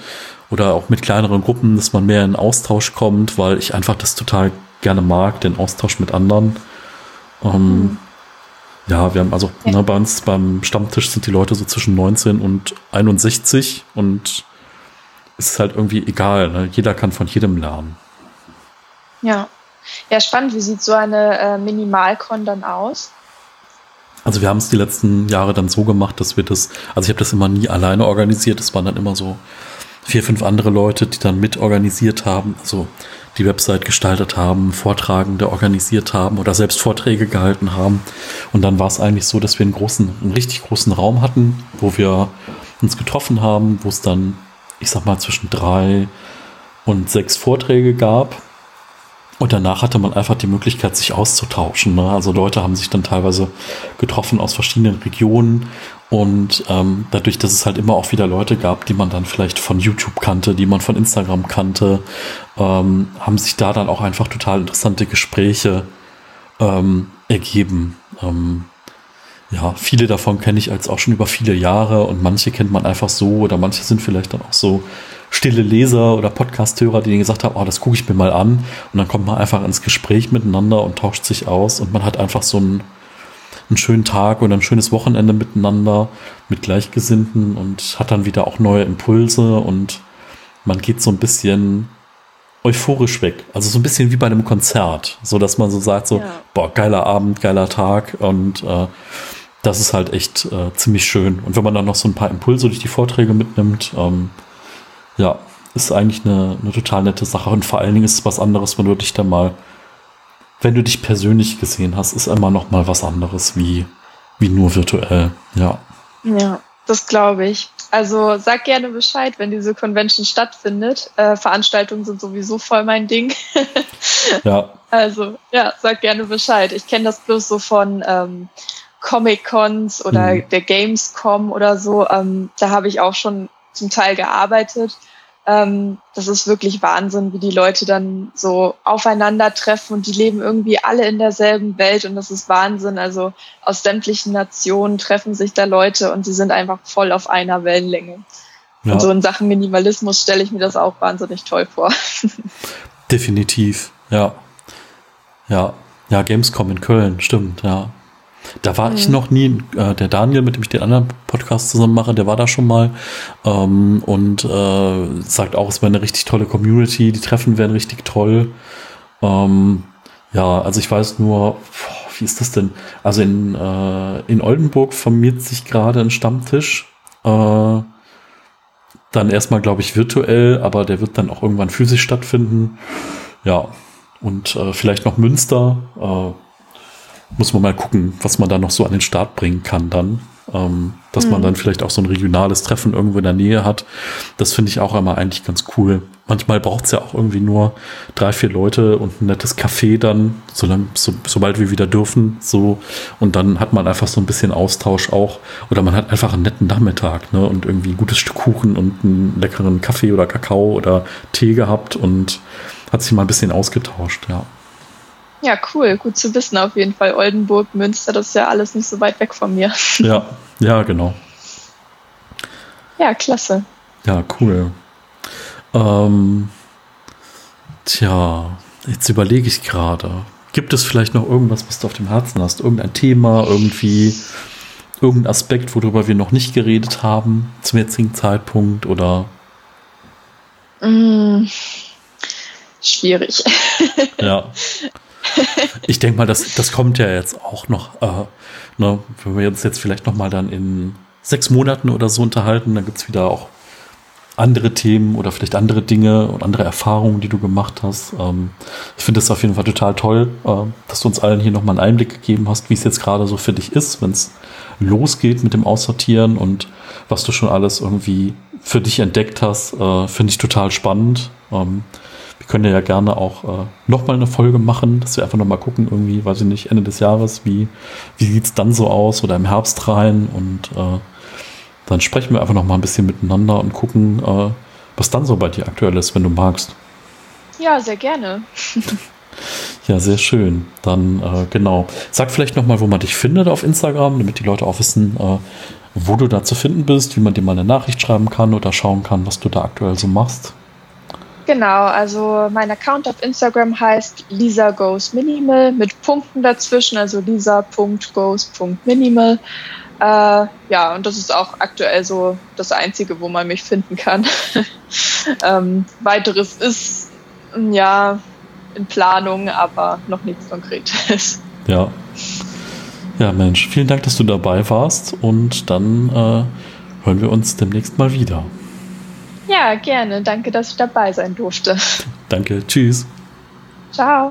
oder auch mit kleineren Gruppen, dass man mehr in Austausch kommt, weil ich einfach das total gerne mag, den Austausch mit anderen. Ähm, mhm. Ja, wir haben also ja. Ne, bei uns beim Stammtisch sind die Leute so zwischen 19 und 61 und ist halt irgendwie egal. Ne? Jeder kann von jedem lernen. Ja. Ja, spannend. Wie sieht so eine äh, Minimalcon dann aus? Also wir haben es die letzten Jahre dann so gemacht, dass wir das, also ich habe das immer nie alleine organisiert, es waren dann immer so vier, fünf andere Leute, die dann mitorganisiert haben, also die Website gestaltet haben, Vortragende organisiert haben oder selbst Vorträge gehalten haben. Und dann war es eigentlich so, dass wir einen großen, einen richtig großen Raum hatten, wo wir uns getroffen haben, wo es dann, ich sag mal, zwischen drei und sechs Vorträge gab. Und danach hatte man einfach die Möglichkeit, sich auszutauschen. Ne? Also Leute haben sich dann teilweise getroffen aus verschiedenen Regionen und ähm, dadurch, dass es halt immer auch wieder Leute gab, die man dann vielleicht von YouTube kannte, die man von Instagram kannte, ähm, haben sich da dann auch einfach total interessante Gespräche ähm, ergeben. Ähm, ja, viele davon kenne ich als auch schon über viele Jahre und manche kennt man einfach so oder manche sind vielleicht dann auch so stille Leser oder Podcasthörer, die gesagt haben, oh, das gucke ich mir mal an und dann kommt man einfach ins Gespräch miteinander und tauscht sich aus und man hat einfach so ein einen schönen Tag oder ein schönes Wochenende miteinander mit Gleichgesinnten und hat dann wieder auch neue Impulse und man geht so ein bisschen euphorisch weg. Also so ein bisschen wie bei einem Konzert, so dass man so sagt so, ja. boah, geiler Abend, geiler Tag und äh, das ist halt echt äh, ziemlich schön. Und wenn man dann noch so ein paar Impulse durch die Vorträge mitnimmt, ähm, ja, ist eigentlich eine, eine total nette Sache. Und vor allen Dingen ist es was anderes, wenn du dich dann mal wenn du dich persönlich gesehen hast, ist immer noch mal was anderes wie, wie nur virtuell. Ja. Ja, das glaube ich. Also sag gerne Bescheid, wenn diese Convention stattfindet. Äh, Veranstaltungen sind sowieso voll mein Ding. ja. Also ja, sag gerne Bescheid. Ich kenne das bloß so von ähm, Comic-Cons oder mhm. der Gamescom oder so. Ähm, da habe ich auch schon zum Teil gearbeitet. Ähm, das ist wirklich Wahnsinn, wie die Leute dann so aufeinandertreffen und die leben irgendwie alle in derselben Welt und das ist Wahnsinn. Also aus sämtlichen Nationen treffen sich da Leute und sie sind einfach voll auf einer Wellenlänge. Ja. Und so in Sachen Minimalismus stelle ich mir das auch wahnsinnig toll vor. Definitiv, ja. Ja, ja, Gamescom in Köln, stimmt, ja. Da war mhm. ich noch nie. Äh, der Daniel, mit dem ich den anderen Podcast zusammen mache, der war da schon mal ähm, und äh, sagt auch, es wäre eine richtig tolle Community. Die Treffen wären richtig toll. Ähm, ja, also ich weiß nur, wie ist das denn? Also in, äh, in Oldenburg formiert sich gerade ein Stammtisch. Äh, dann erstmal, glaube ich, virtuell, aber der wird dann auch irgendwann physisch stattfinden. Ja, und äh, vielleicht noch Münster. Äh, muss man mal gucken, was man da noch so an den Start bringen kann dann. Ähm, dass mhm. man dann vielleicht auch so ein regionales Treffen irgendwo in der Nähe hat. Das finde ich auch immer eigentlich ganz cool. Manchmal braucht es ja auch irgendwie nur drei, vier Leute und ein nettes Café dann, solange, so, sobald wir wieder dürfen, so. Und dann hat man einfach so ein bisschen Austausch auch. Oder man hat einfach einen netten Nachmittag, ne? Und irgendwie ein gutes Stück Kuchen und einen leckeren Kaffee oder Kakao oder Tee gehabt und hat sich mal ein bisschen ausgetauscht, ja. Ja, cool, gut zu wissen auf jeden Fall. Oldenburg, Münster, das ist ja alles nicht so weit weg von mir. Ja, ja, genau. Ja, klasse. Ja, cool. Ähm, tja, jetzt überlege ich gerade. Gibt es vielleicht noch irgendwas, was du auf dem Herzen hast? Irgendein Thema, irgendwie, irgendein Aspekt, worüber wir noch nicht geredet haben zum jetzigen Zeitpunkt oder? Mm, schwierig. Ja. Ich denke mal, das, das kommt ja jetzt auch noch. Äh, ne, wenn wir uns jetzt vielleicht noch mal dann in sechs Monaten oder so unterhalten, dann gibt es wieder auch andere Themen oder vielleicht andere Dinge und andere Erfahrungen, die du gemacht hast. Ähm, ich finde es auf jeden Fall total toll, äh, dass du uns allen hier nochmal einen Einblick gegeben hast, wie es jetzt gerade so für dich ist, wenn es losgeht mit dem Aussortieren und was du schon alles irgendwie für dich entdeckt hast, äh, finde ich total spannend. Ähm, können ja gerne auch äh, nochmal eine Folge machen, dass wir einfach nochmal gucken, irgendwie, weiß ich nicht, Ende des Jahres, wie, wie sieht es dann so aus oder im Herbst rein und äh, dann sprechen wir einfach nochmal ein bisschen miteinander und gucken, äh, was dann so bei dir aktuell ist, wenn du magst. Ja, sehr gerne. ja, sehr schön. Dann, äh, genau. Sag vielleicht nochmal, wo man dich findet auf Instagram, damit die Leute auch wissen, äh, wo du da zu finden bist, wie man dir mal eine Nachricht schreiben kann oder schauen kann, was du da aktuell so machst. Genau, also mein Account auf Instagram heißt Lisa Goes Minimal mit Punkten dazwischen, also lisa.goes.minimal. Äh, ja, und das ist auch aktuell so das Einzige, wo man mich finden kann. ähm, weiteres ist ja in Planung, aber noch nichts Konkretes. Ja. Ja, Mensch, vielen Dank, dass du dabei warst und dann äh, hören wir uns demnächst mal wieder. Ja, gerne. Danke, dass ich dabei sein durfte. Danke. Tschüss. Ciao.